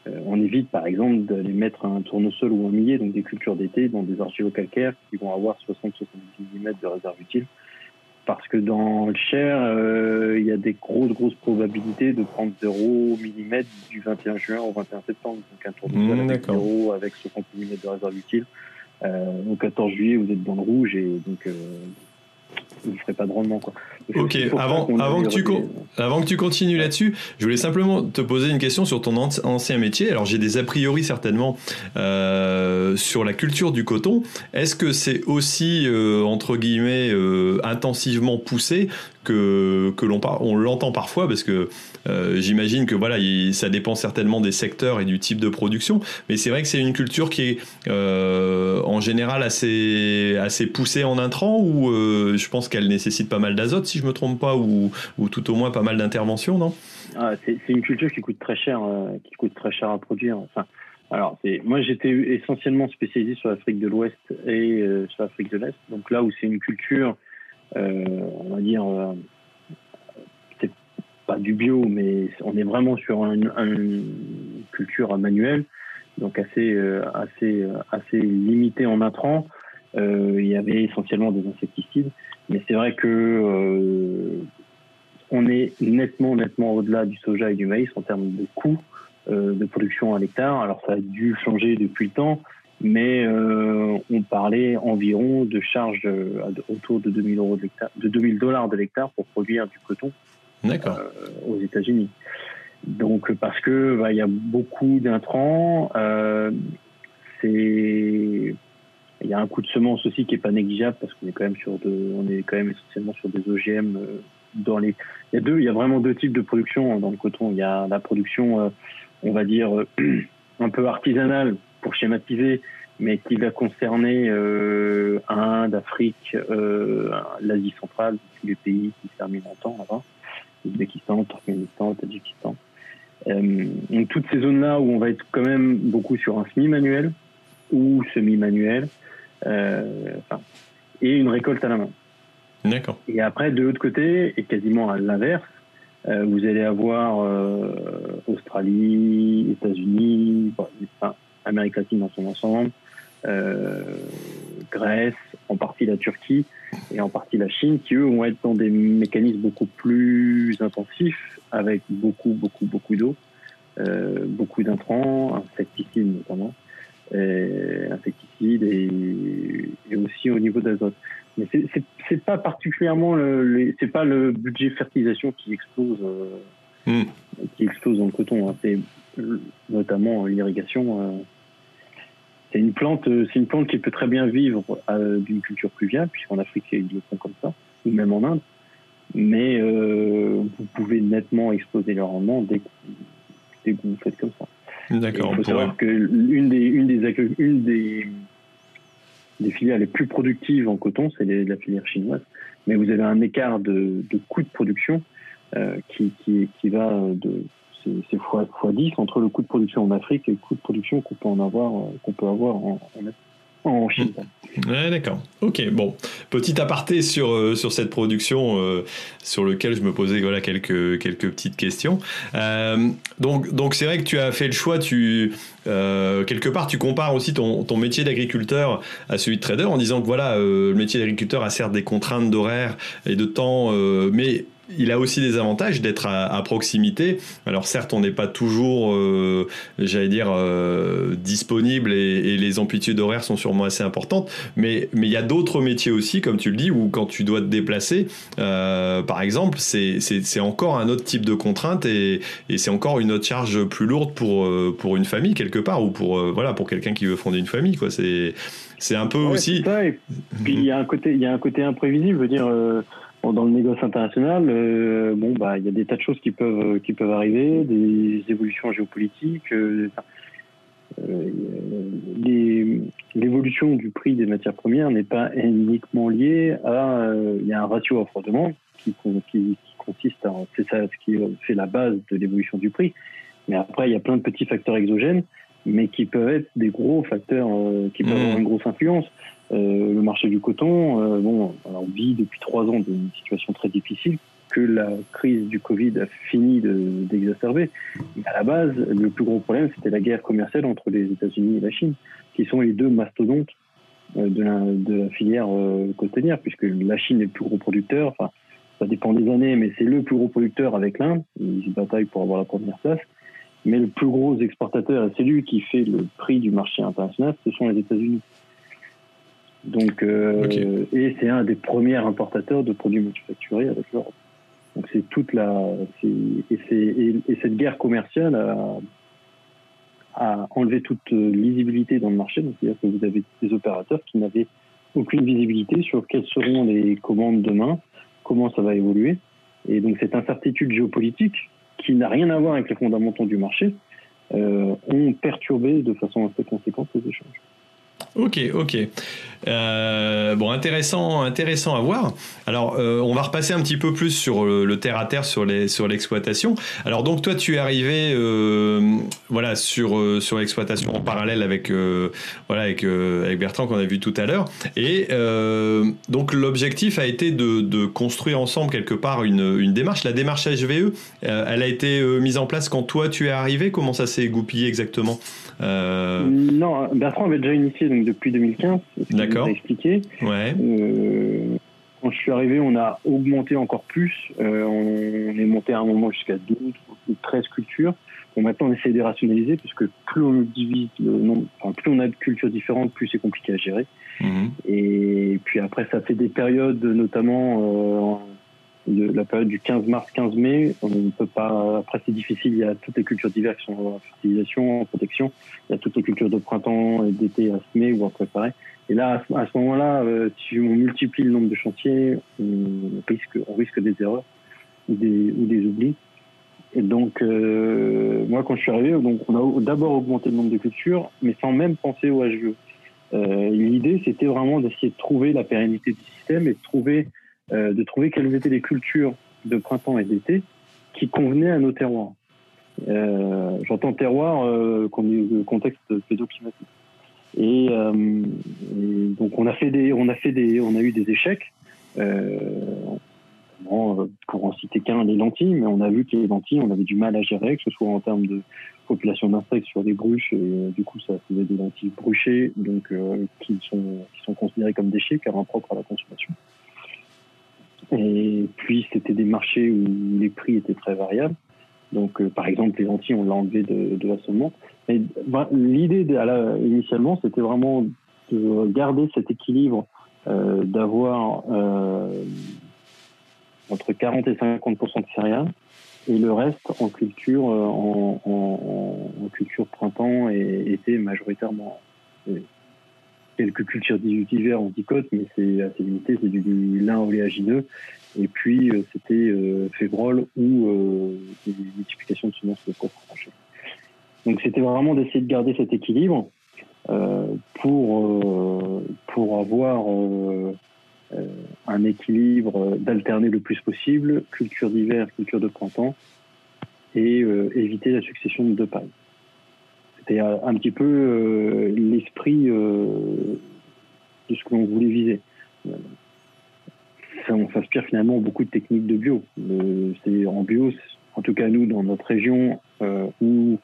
Euh, on évite par exemple d'aller mettre un tournesol ou un millet, donc des cultures d'été, dans des argilo-calcaires qui vont avoir 60-70 mm de réserve utile. Parce que dans le Cher, euh, il y a des grosses, grosses probabilités de prendre 0 mm du 21 juin au 21 septembre. Donc un tournesol mmh, avec 0 avec 60 mm de réserve utile. Euh, au 14 juillet, vous êtes dans le rouge et donc vous ne ferez pas de rendement. Quoi. Ok, avant, avant, que tu avant que tu continues là-dessus, je voulais simplement te poser une question sur ton ancien métier. Alors j'ai des a priori certainement euh, sur la culture du coton. Est-ce que c'est aussi, euh, entre guillemets, euh, intensivement poussé que, que l'on on l'entend parfois? Parce que j'imagine que voilà, ça dépend certainement des secteurs et du type de production, mais c'est vrai que c'est une culture qui est en général assez, assez poussée en intrants ou je pense qu'elle nécessite pas mal d'azote si je me trompe pas ou, ou tout au moins pas mal d'interventions, non? Ah, c'est une culture qui coûte très cher, qui coûte très cher à produire. Alors, moi, j'étais essentiellement spécialisé sur l'Afrique de l'Ouest et euh, sur l'Afrique de l'Est. Donc là où c'est une culture, euh, on va dire, euh, pas du bio, mais on est vraiment sur une culture manuelle, donc assez, assez, assez limitée en intrants. il y avait essentiellement des insecticides, mais c'est vrai que on est nettement, nettement au-delà du soja et du maïs en termes de coûts. Euh, de production à l'hectare. Alors ça a dû changer depuis le temps, mais euh, on parlait environ de charges euh, autour de 2000 euros de, de 2000 dollars de l'hectare pour produire du coton aux États-Unis. Donc parce que bah, il y a beaucoup d'intrants, c'est il y a un coût de semence aussi qui est pas négligeable parce qu'on est quand même sur de, on est quand même essentiellement sur des OGM dans les. Il y a deux, il y a vraiment deux types de production dans le coton. Il y a la production on va dire, euh, un peu artisanal pour schématiser, mais qui va concerner euh, Inde, Afrique, euh, l'Asie centrale, tous les pays qui se terminent longtemps là-bas, Ouzbékistan, Turkménistan, Tadjikistan. Euh, donc toutes ces zones-là où on va être quand même beaucoup sur un semi-manuel ou semi-manuel, enfin, et une récolte à la main. D'accord. Et après, de l'autre côté, et quasiment à l'inverse, euh, vous allez avoir euh, Australie, États-Unis, Amérique latine dans son ensemble, euh, Grèce, en partie la Turquie et en partie la Chine, qui eux vont être dans des mécanismes beaucoup plus intensifs, avec beaucoup, beaucoup, beaucoup d'eau, beaucoup d'intrants, insecticides notamment, insecticides et, et, aussi au niveau d'azote. Mais c'est pas particulièrement le, c'est pas le budget fertilisation qui explose, euh, hmm. qui explose dans le coton. Hein. C'est notamment l'irrigation. Euh, c'est une plante, c'est une plante qui peut très bien vivre euh, d'une culture pluviale, puisqu'en Afrique ils le font comme ça, ou même en Inde. Mais vous pouvez nettement exploser le rendement dès que, dès que vous faites comme ça. D'accord. Il faut savoir que une des, une des, une des les filières les plus productives en coton, c'est la filière chinoise. Mais vous avez un écart de, de coût de production euh, qui, qui, qui, va de c'est fois, fois 10 entre le coût de production en Afrique et le coût de production qu'on peut en avoir qu'on peut avoir en, en, d'accord. Ok, bon. Petit aparté sur, euh, sur cette production euh, sur lequel je me posais voilà, quelques, quelques petites questions. Euh, donc, donc c'est vrai que tu as fait le choix, tu, quelque part, tu compares aussi ton, métier d'agriculteur à celui de trader en disant que voilà, le métier d'agriculteur a certes des contraintes d'horaire et de temps, mais il a aussi des avantages d'être à, proximité. Alors certes, on n'est pas toujours, euh, j'allais dire, euh, disponible et, les amplitudes horaires sont sûrement assez importantes, mais il y a d'autres métiers aussi, comme tu le dis, où quand tu dois te déplacer, euh, par exemple, c'est encore un autre type de contrainte et, et c'est encore une autre charge plus lourde pour pour une famille quelque part ou pour voilà pour quelqu'un qui veut fonder une famille quoi. C'est c'est un peu aussi. Ça, et puis il y a un côté il y a un côté imprévisible, je veux dire dans le négoce international, euh, bon, bah, il y a des tas de choses qui peuvent, qui peuvent arriver, des évolutions géopolitiques. Euh, euh L'évolution du prix des matières premières n'est pas uniquement liée à. Euh, il y a un ratio offre-demande qui, qui, qui, consiste à. C'est ça ce qui fait la base de l'évolution du prix. Mais après, il y a plein de petits facteurs exogènes, mais qui peuvent être des gros facteurs qui peuvent mmh. avoir une grosse influence. Euh, le marché du coton, euh, bon, on vit depuis trois ans d'une situation très difficile que la crise du Covid a fini d'exacerber. Mais à la base, le plus gros problème, c'était la guerre commerciale entre les États-Unis et la Chine, qui sont les deux mastodontes euh, de la, de la filière cotonnière, puisque la Chine est le plus gros producteur. Enfin, ça dépend des années, mais c'est le plus gros producteur avec l'Inde. Ils se bataillent pour avoir la première place. Mais le plus gros exportateur et c'est lui qui fait le prix du marché international, ce sont les États-Unis. Donc, euh, et c'est un des premiers importateurs de produits manufacturés avec l'Europe. Donc c'est toute la, et, et, et, cette guerre commerciale a, a, enlevé toute lisibilité dans le marché. Donc c'est-à-dire que vous avez des opérateurs qui n'avaient aucune visibilité sur quelles seront les commandes demain, comment ça va évoluer. Et donc cette incertitude géopolitique, qui n'a rien à voir avec les fondamentaux du marché, euh, ont perturbé de façon assez conséquente les échanges. Ok, ok. Euh, bon, intéressant, intéressant à voir. Alors, euh, on va repasser un petit peu plus sur le, terre à terre, sur l'exploitation. Alors, donc toi, tu es arrivé, euh, voilà, sur sur l'exploitation en parallèle avec voilà avec Bertrand qu'on a vu tout à l'heure. Et donc l'objectif a été de, de, construire ensemble quelque part une, une démarche. La démarche HVE, elle a été mise en place quand toi tu es arrivé. Comment ça s'est goupillé exactement? Non, Bertrand avait déjà initié donc depuis 2015. D'accord. expliqué. Ouais. Euh, quand je suis arrivé, on a augmenté encore plus. Euh, on est monté à un moment jusqu'à 12 ou 13 cultures. Bon, maintenant, on essaie de rationaliser parce que plus on divise le nombre, enfin, plus on a de cultures différentes, plus c'est compliqué à gérer. Mhm. Et puis après, ça fait des périodes, notamment euh, la période du 15 mars, 15 mai, on ne peut pas. Après, c'est difficile. Il y a toutes les cultures diverses qui sont en fertilisation, en protection. Il y a toutes les cultures de printemps et d'été à semer ou à préparer. Et là, à ce moment-là, euh, si on multiplie le nombre de chantiers, on risque, on risque des erreurs ou des, ou des oublis. Et donc, euh, moi, quand je suis arrivé, donc, on a d'abord augmenté le nombre de cultures, mais sans même penser au HVE. Euh, L'idée, c'était vraiment d'essayer de trouver la pérennité du système et de trouver euh, de trouver quelles étaient les cultures de printemps et d'été qui convenaient à nos terroirs. Euh, J'entends terroir euh, contexte pédoclimatique. Et, euh, et, donc on a fait des, on a fait des, on a eu des échecs. Euh, pour en citer qu'un, les lentilles, mais on a vu que les lentilles, on avait du mal à gérer, que ce soit en termes de population d'insectes sur les bruches, et du coup ça faisait des lentilles bruchées, donc qui sont qui sont considérées comme déchets car impropres à la consommation. Et puis, c'était des marchés où les prix étaient très variables. Donc, euh, par exemple, les lentilles, on l'a enlevé de, de l'assommement. Mais bah, l'idée, initialement, c'était vraiment de garder cet équilibre, euh, d'avoir euh, entre 40 et 50 de céréales et le reste en culture, en culture printemps et été majoritairement quelques cultures d'hiver en dicote, mais c'est assez limité, c'est du, lin oléagineux. Et puis, euh, c'était euh, févrole ou euh, des multiplications de semences de coffre tranché. Donc, c'était vraiment d'essayer de garder cet équilibre pour, pour avoir un équilibre, d'alterner le plus possible, culture d'hiver, culture de printemps, et éviter la succession de deux pailles. C'était un petit peu euh, l'esprit euh, de ce que l'on voulait viser. Ça, on s'inspire finalement beaucoup de techniques de bio. C'est en bio, en tout cas nous dans notre région euh, où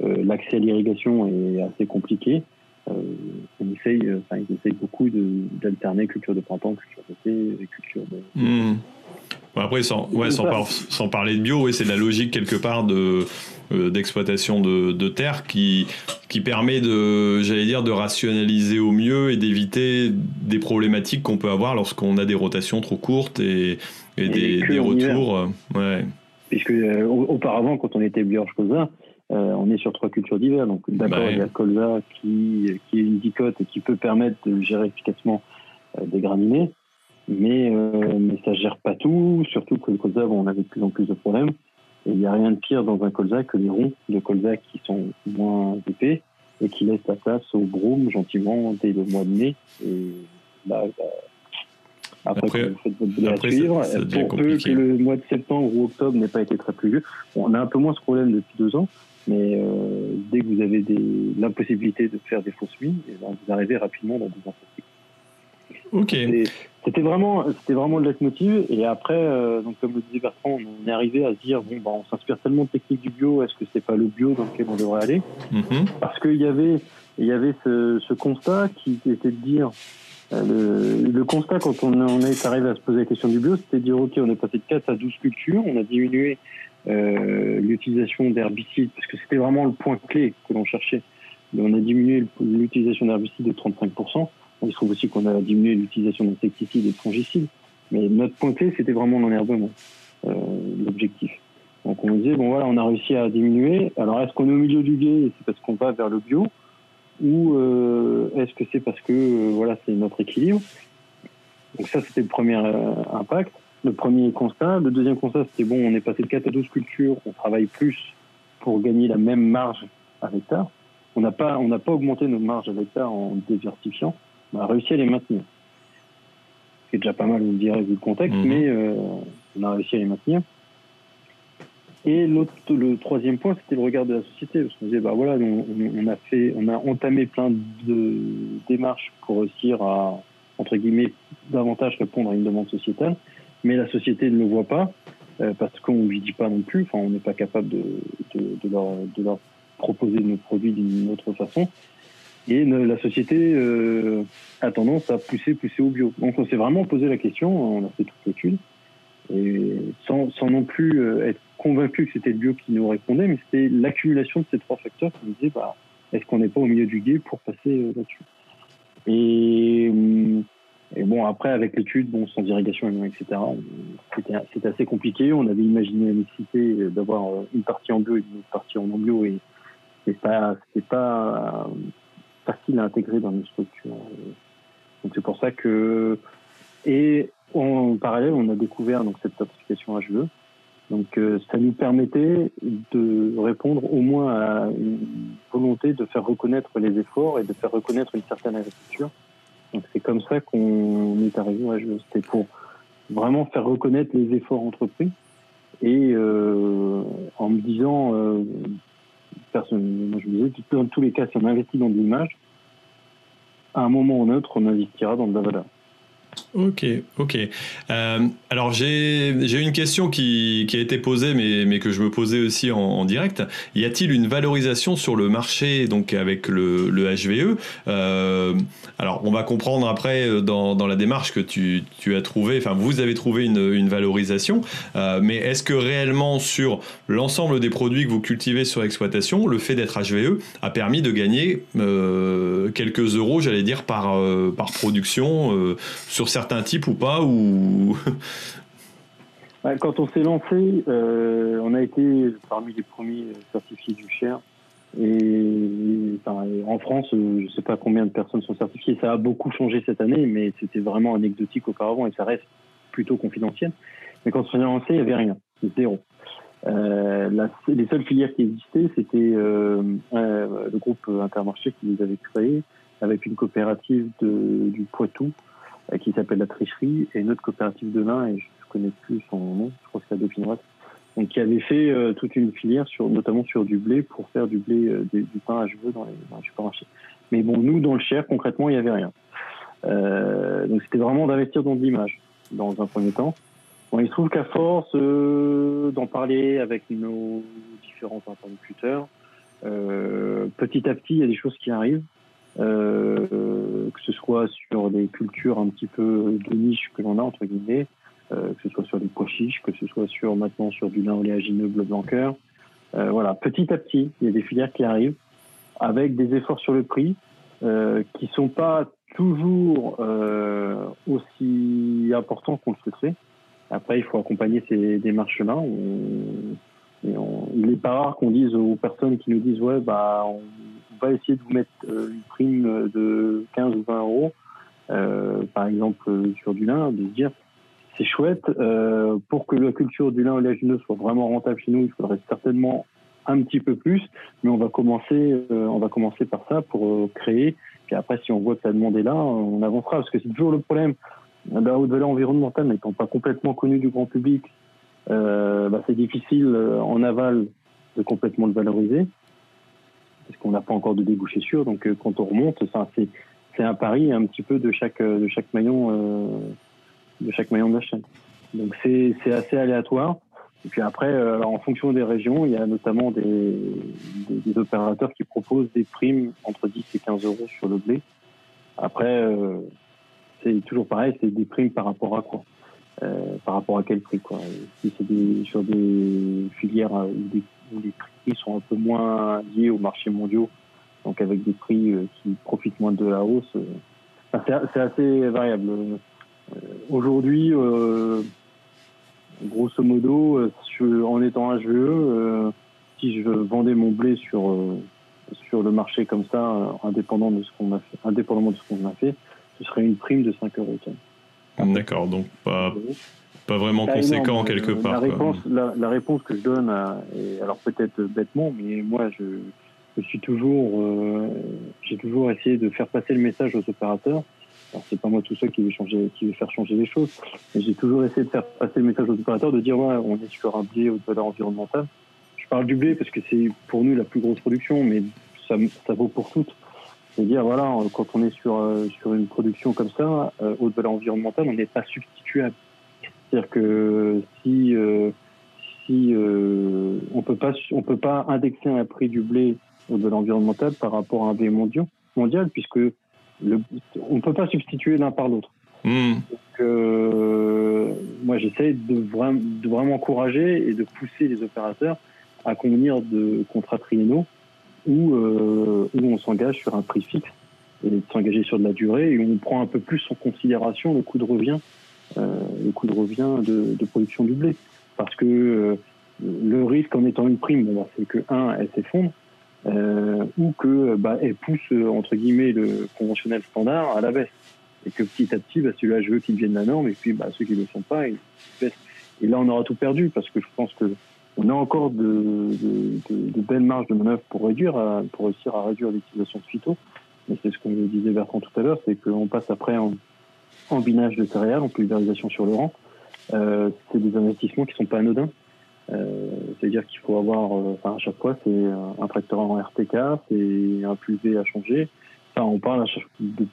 l'accès à l'irrigation est assez compliqué. On essaye, enfin, ils essayent beaucoup d'alterner culture de printemps, culture d'été et culture de. Mmh. Après, sans, ouais, sans, sans, parler de bio, oui, c'est la logique quelque part de euh, d'exploitation de, de, terre qui, qui permet de, j'allais dire, de rationaliser au mieux et d'éviter des problématiques qu'on peut avoir lorsqu'on a des rotations trop courtes et, et, des, des retours. Euh, ouais. Puisque euh, auparavant, quand on était colza, on est sur trois cultures d'hiver. Donc d'abord, bah il y a colza qui, qui est une dicote et qui peut permettre de gérer efficacement des graminées. Mais, mais ça ne gère pas tout, surtout que le colza, bon, on avait de plus en plus de problèmes. Et il n'y a rien de pire dans un colza que les ronds de colza qui sont moins épais et qui laissent la place au brome gentiment dès le mois de mai. Et là, bah, après, après, vous faites votre blé à suivre, pour peu que le mois de septembre ou octobre n'ait pas été très pluvieux, on a un peu moins ce problème depuis deux ans, mais euh, dès que vous avez l'impossibilité de faire des fausses nuits, eh ben, vous arrivez rapidement dans des infections. Ok. C'était vraiment, c'était vraiment le leitmotiv. Et après, euh, donc comme le disait Bertrand, on est arrivé à se dire bon, bah, on s'inspire tellement de techniques du bio. Est-ce que c'est pas le bio dans lequel on devrait aller? Mm-hmm. Parce qu'il y avait, il y avait ce, ce, constat qui était de dire. Euh, le, le, constat quand on, on, est arrivé à se poser la question du bio, c'était de dire ok, on est passé de 4 à 12 cultures, on a diminué euh, l'utilisation d'herbicides parce que c'était vraiment le point clé que l'on cherchait. on a diminué l'utilisation d'herbicides de 35 il se trouve aussi qu'on a diminué l'utilisation d'insecticides et de fongicides. Mais notre point clé, c'était vraiment l'enherbement, euh, l'objectif. Donc on disait, bon voilà, on a réussi à diminuer. Alors est-ce qu'on est au milieu du guet et c'est parce qu'on va vers le bio? Ou euh, est-ce que c'est parce que euh, voilà, c'est notre équilibre? Donc ça, c'était le premier euh, impact. Le premier constat. Le deuxième constat, c'était bon, on est passé de 4 à 12 cultures, on travaille plus pour gagner la même marge à l'hectare. On n'a pas, on n'a pas augmenté nos marges à l'hectare en diversifiant. On a réussi à les maintenir. C'est déjà pas mal, vous me direz, vu le contexte, mhm. mais euh, on a réussi à les maintenir. Et l'autre, le troisième point, c'était le regard de la société. Parce qu'on disait, bah voilà, on, on, a fait, on a entamé plein de démarches pour réussir à, entre guillemets, davantage répondre à une demande sociétale, mais la société ne le voit pas euh, parce qu'on ne lui dit pas non plus. Enfin, on n'est pas capable de, de, leur, de leur proposer nos produits d'une autre façon. Et la société euh, a tendance à pousser, pousser au bio. Donc on s'est vraiment posé la question, on a fait toute l'étude, et sans, sans non plus euh, être convaincu que c'était le bio qui nous répondait, mais c'était l'accumulation de ces trois facteurs qui nous disaient bah, est-ce qu'on n'est pas au milieu du guet pour passer là-dessus? Et, et, bon, après, avec l'étude, bon, sans irrigation, etc., c'était assez compliqué. On avait imaginé la nécessité d'avoir une partie en bio et une partie en non bio, et c'est pas, pas facile à intégrer dans une structure. Donc c'est pour ça que et en parallèle, on a découvert donc cette certification HVE. Donc euh, ça nous permettait de répondre au moins à une volonté de faire reconnaître les efforts et de faire reconnaître une certaine agriculture. C'est comme ça qu'on est arrivé. C'était pour vraiment faire reconnaître les efforts entrepris et euh, en me disant euh. Moi, je me disais, dans tous les cas, si on investit dans de l'image, à un moment ou un autre, on investira dans de la valeur. Ok, ok. Euh, alors j'ai une question qui, qui, a été posée, mais, mais, que je me posais aussi en, direct. Y a-t-il une valorisation sur le marché donc avec le, le HVE euh, Alors on va comprendre après euh, dans, dans la démarche que tu, tu, as trouvé, enfin vous avez trouvé une, une valorisation, mais est-ce que réellement sur l'ensemble des produits que vous cultivez sur l'exploitation, le fait d'être HVE a permis de gagner quelques euros, j'allais dire, par, par production sur certains types ou pas. Quand on s'est lancé, euh, on a été parmi les premiers certifiés du Cher. En France, euh, je ne sais pas combien de personnes sont certifiées. Ça a beaucoup changé cette année, mais c'était vraiment anecdotique auparavant et ça reste plutôt confidentiel. Mais quand on s'est lancé, il n'y avait rien. Zéro. Euh, les seules filières qui existaient, c'était le groupe Intermarché qui les avait créées avec une coopérative du Poitou qui s'appelle La Tricherie, et une autre coopérative de vin, et je ne connais plus son nom, je crois que c'est la Dauphinoise, donc qui avait fait euh, toute une filière, sur, notamment sur du blé, pour faire du blé, euh, du, pain à cheveux dans les, dans les supermarchés. Mais bon, nous, dans le Cher, concrètement, il n'y avait rien. donc c'était vraiment d'investir dans l'image, dans un premier temps. Bon, il se trouve qu'à force d'en parler avec nos différents interlocuteurs, petit à petit, il y a des choses qui arrivent. Euh, que ce soit sur des cultures un petit peu de niche que l'on a, entre guillemets, euh, que ce soit sur des pois chiches, que ce soit sur maintenant sur du lin oléagineux bleu blanc. Euh, voilà, petit à petit, il y a des filières qui arrivent avec des efforts sur le prix euh, qui sont pas toujours euh, aussi importants qu'on le souhaiterait. Après, il faut accompagner ces démarches-là. il n'est pas rare qu'on dise aux personnes qui nous disent ouais bah va essayer de vous mettre euh, une prime de 15 ou 20 euros, euh, par exemple sur du lin, de se dire c'est chouette, euh, pour que la culture du lin oléagineux soit vraiment rentable chez nous, il faudrait certainement un petit peu plus, mais on va commencer, on va commencer par ça pour créer. Puis après, si on voit que la demande est là, on avancera, parce que c'est toujours le problème. La haute valeur environnementale n'étant pas complètement connue du grand public, bah, c'est difficile en aval de complètement le valoriser parce qu'on n'a pas encore de débouché sûr. Donc euh, quand on remonte, c'est un pari un petit peu de chaque de chaque maillon euh, de chaque maillon de la chaîne. Donc c'est assez aléatoire. Et puis après, euh, en fonction des régions, il y a notamment des, des, des, opérateurs qui proposent des primes entre 10 et 15 euros sur le blé. Après, c'est toujours pareil, c'est des primes par rapport à quoi? Par rapport à quel prix quoi? Si c'est sur des filières ou des où les prix sont un peu moins liés aux marchés mondiaux, donc avec des prix euh, qui profitent moins de la hausse. Euh, c'est assez variable. Euh, aujourd'hui, grosso modo, en étant HVE, si je vendais mon blé sur sur le marché comme ça, indépendant de ce qu'on a fait, indépendamment de ce qu'on a fait, ce serait une prime de 5 euros. D'accord, donc pas, pas vraiment conséquent quelque part. La réponse, la, réponse, que je donne, alors peut-être bêtement, mais moi je, je suis toujours, euh, j'ai toujours essayé de faire passer le message aux opérateurs. Alors c'est pas moi tout seul qui vais changer, qui vais faire changer les choses, mais j'ai toujours essayé de faire passer le message aux opérateurs de dire ouais, on est sur un blé de valeur environnementale. Je parle du blé parce que c'est pour nous la plus grosse production, mais ça, ça vaut pour toutes. C'est-à-dire voilà, quand on est sur euh, sur une production comme ça, euh, haute valeur environnementale, on n'est pas substituable. C'est-à-dire que si euh, si euh, on peut pas on peut pas indexer un prix du blé de l'environnemental par rapport à un blé mondial, mondial puisque le, on ne peut pas substituer l'un par l'autre. Hmm. Donc, euh, moi, j'essaie de, vraiment, de vraiment encourager et de pousser les opérateurs à convenir de contrats triennaux où, euh, où on s'engage sur un prix fixe et de s'engager sur de la durée et où on prend un peu plus en considération le coût de revient, le coût de revient de, production du blé. Parce que euh, le risque en étant une prime, bon, c'est que, un, elle s'effondre, euh, ou que bah, elle pousse euh, entre guillemets le conventionnel standard à la baisse. Et que petit à petit bah, celui-là je veux qu'il devienne la norme et puis bah, ceux qui ne le sont pas ils baissent. Et là on aura tout perdu parce que je pense que on a encore de, belles marges de manœuvre pour réduire pour réussir à réduire l'utilisation de phyto. Mais c'est ce que disait Bertrand tout à l'heure c'est qu'on passe après en, en, binage de céréales en pulvérisation sur le rang euh, c'est des investissements qui sont pas anodins euh, c'est-à-dire qu'il faut avoir, euh, enfin à chaque fois, c'est un tracteur en RTK, c'est un pulvé à changer. Enfin, on parle à chaque, de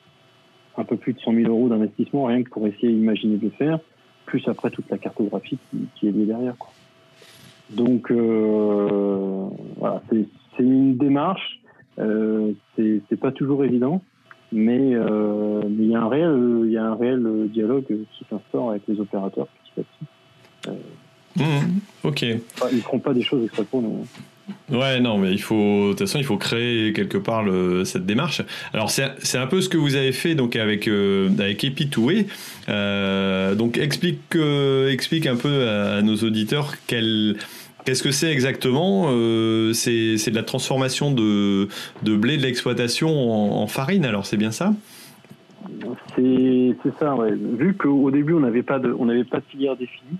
un peu plus de 100 000 euros d'investissement rien que pour essayer d'imaginer de le faire, plus après toute la cartographie qui, est liée derrière. Quoi. Donc euh, voilà, c'est une démarche, euh, c'est pas toujours évident, mais euh, il y a un réel, il y a un réel dialogue qui s'instaure avec les opérateurs petit à petit. Mmh, ok. ils ne feront pas des choses extrêmement. Ouais, non, mais il faut, de toute façon, il faut créer quelque part le, cette démarche. Alors, c'est un peu ce que vous avez fait donc avec euh, avec Epitoué. Euh, donc, explique euh, explique un peu à, nos auditeurs quel Qu'est-ce que c'est exactement euh, C'est de la transformation de, de blé de l'exploitation en, farine, alors c'est bien ça? C'est ça, ouais. Vu qu'au début on n'avait pas, de, pas de filière définie,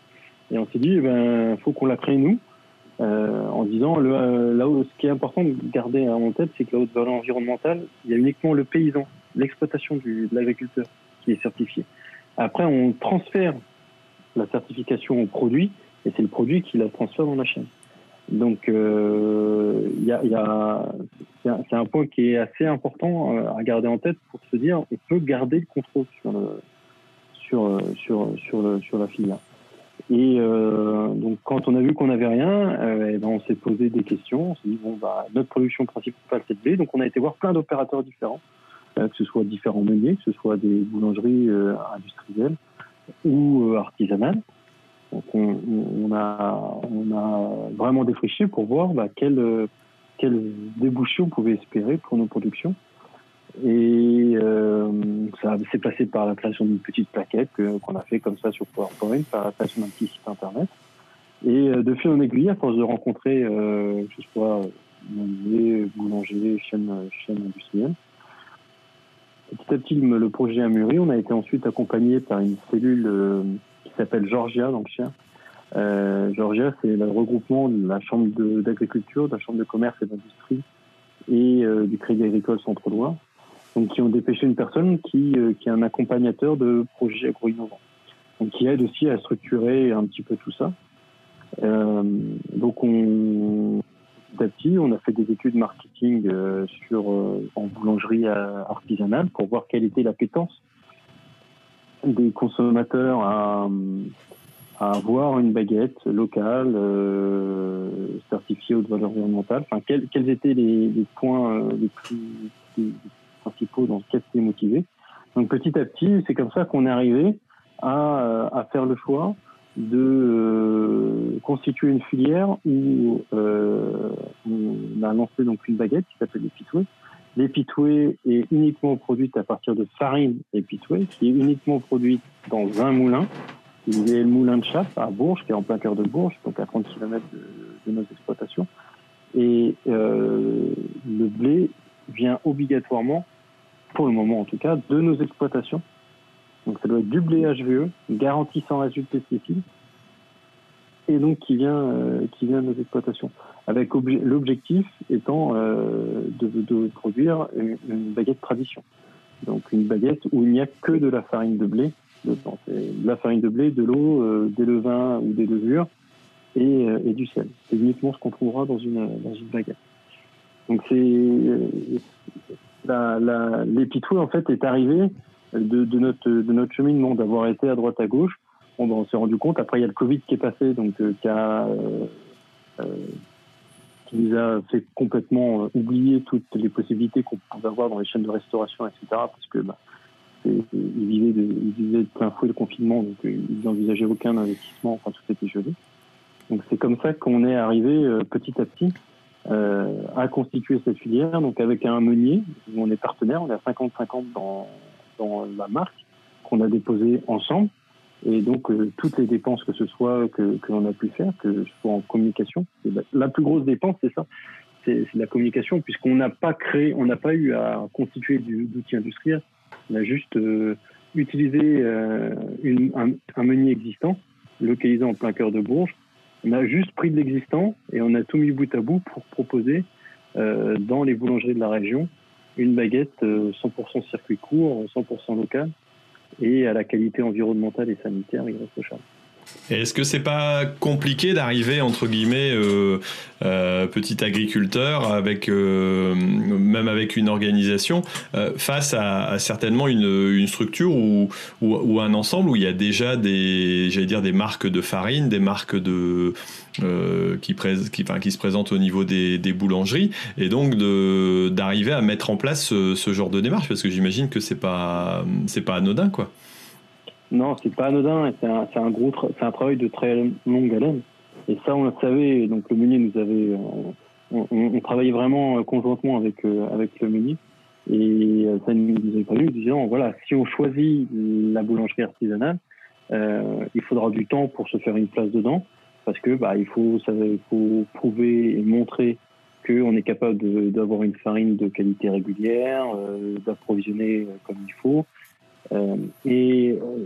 et on s'est dit, eh ben, faut qu'on la crée nous, euh, en disant, euh, là où, ce qui est important de garder en tête, c'est que la haute valeur environnementale, il y a uniquement le paysan, l'exploitation de l'agriculteur qui est certifié. Après, on transfère la certification au produit, et c'est le produit qui la transfère dans la chaîne. Donc, euh, y a, y a c'est un, point qui est assez important euh, à garder en tête pour se dire, on peut garder le contrôle sur le, sur, sur, sur, le, sur la filière. Et euh, donc, quand on a vu qu'on n'avait rien, euh, ben, on s'est posé des questions. On s'est dit, bon, bah, notre production principale, c'est de blé. Donc, on a été voir plein d'opérateurs différents, euh, que ce soit différents meuniers, que ce soit des boulangeries euh, industrielles ou euh, artisanales. Donc, on, a, vraiment défriché pour voir bah, quel, quel débouchés on pouvait espérer pour nos productions. Et euh, ça s'est passé par la création d'une petite plaquette qu'on a fait comme ça sur PowerPoint, par la création d'un petit site internet. Et euh, de fil en aiguille, à force de rencontrer, euh, que ce soit boulanger, boulanger, chaîne, chaîne industrielle, petit à petit, le projet a mûri. On a été ensuite accompagné par une cellule euh, s'appelle Georgia dans le chien. Euh, Georgia, c'est le regroupement de la Chambre d'agriculture, de, la Chambre de commerce et d'industrie et euh, du Crédit agricole Centre-Loire donc qui ont dépêché une personne qui, euh, qui est un accompagnateur de projets agro-innovants, donc qui aide aussi à structurer un petit peu tout ça. Donc on, petit à petit, on a fait des études marketing sur en boulangerie artisanale pour voir quelle était l'appétence des consommateurs à, à avoir une baguette locale euh, certifiée haute valeur environnementale. Enfin, quels, quels étaient les, les points les plus les, principaux dans ce est motivé. Donc petit à petit, c'est comme ça qu'on est arrivé à, euh, à, faire le choix de euh, constituer une filière où euh, on a lancé donc une baguette qui s'appelle l'épitoué. L'épitoué est uniquement produite à partir de farine épitoué, qui est uniquement produite dans un moulin, qui est le moulin de Chape à Bourges, qui est en plein cœur de Bourges, donc à 30 km de, nos exploitations. Et euh, le blé vient obligatoirement, pour le moment en tout cas, de nos exploitations. Donc ça doit être du blé HVE, garanti sans de pesticides, et donc qui vient, euh, qui vient de nos exploitations. Avec l'objectif étant euh, de, de, produire une, baguette tradition. Donc une baguette où il n'y a que de la farine de blé dedans. De la farine de blé, de l'eau, euh, des levains ou des levures et, et du sel. C'est uniquement ce qu'on trouvera dans une, dans une baguette. Donc c'est la, la, en fait est arrivé de, de, notre de notre cheminement d'avoir été à droite à gauche. On, s'est rendu compte. Après il y a le Covid qui est passé, donc euh, euh, euh, qui nous a fait complètement oublier toutes les possibilités qu'on pouvait avoir dans les chaînes de restauration, etc. Parce que bah, ils vivaient de, ils vivaient de plein fouet de confinement, donc ils n'envisageaient aucun investissement. Enfin tout était gelé. Donc c'est comme ça qu'on est arrivé petit à petit à constituer cette filière, donc avec un meunier, où on est partenaire, on est à 50-50 dans, dans la marque, qu'on a déposé ensemble. Et donc, euh, toutes les dépenses que ce soit que, que l'on a pu faire, que ce soit en communication, la, plus grosse dépense, c'est ça, c'est la communication, puisqu'on n'a pas créé, on n'a pas eu à constituer d'outils industriels, on a juste euh, utilisé euh, une, un, un, existant, localisé en plein cœur de Bourges, on a juste pris de l'existant et on a tout mis bout à bout pour proposer euh, dans les boulangeries de la région une baguette 100% euh, circuit court, 100% local et à la qualité environnementale et sanitaire irréprochable. Est-ce que c'est pas compliqué d'arriver entre guillemets euh, euh, petit agriculteur avec euh, même avec une organisation face à, certainement une, structure ou, ou, un ensemble où il y a déjà des j'allais dire des marques de farine, des marques de qui, se présentent au niveau des, boulangeries et donc d'arriver à mettre en place ce, ce, genre de démarche? Parce que j'imagine que c'est pas c'est pas anodin quoi. Non, c'est pas anodin. C'est un, gros, c'est un travail de très longue haleine. Et ça, on le savait. Donc le meunier nous avait, on, on, travaillait vraiment conjointement avec euh, avec le meunier. Et euh, ça nous avait pas vu, disant voilà, si on choisit la boulangerie artisanale, euh, il faudra du temps pour se faire une place dedans, parce que bah il faut, il faut prouver et montrer qu'on est capable d'avoir une farine de qualité régulière, euh, d'approvisionner comme il faut, euh, et euh,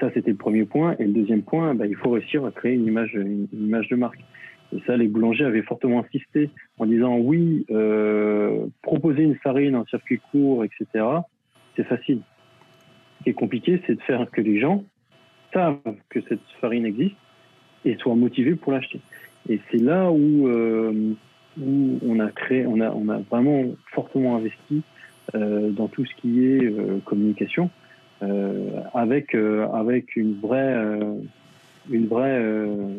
ça, c'était le premier point. Et le deuxième point, bah, il faut réussir à créer une image, une, image de marque. Et ça, les boulangers avaient fortement insisté en disant oui, euh, proposer une farine, un circuit court, etc., c'est facile. Ce qui est compliqué, c'est de faire que les gens savent que cette farine existe et soient motivés pour l'acheter. Et c'est là où, euh, où on a créé, on a, on a vraiment fortement investi euh, dans tout ce qui est euh, communication, euh, avec avec une vraie une vraie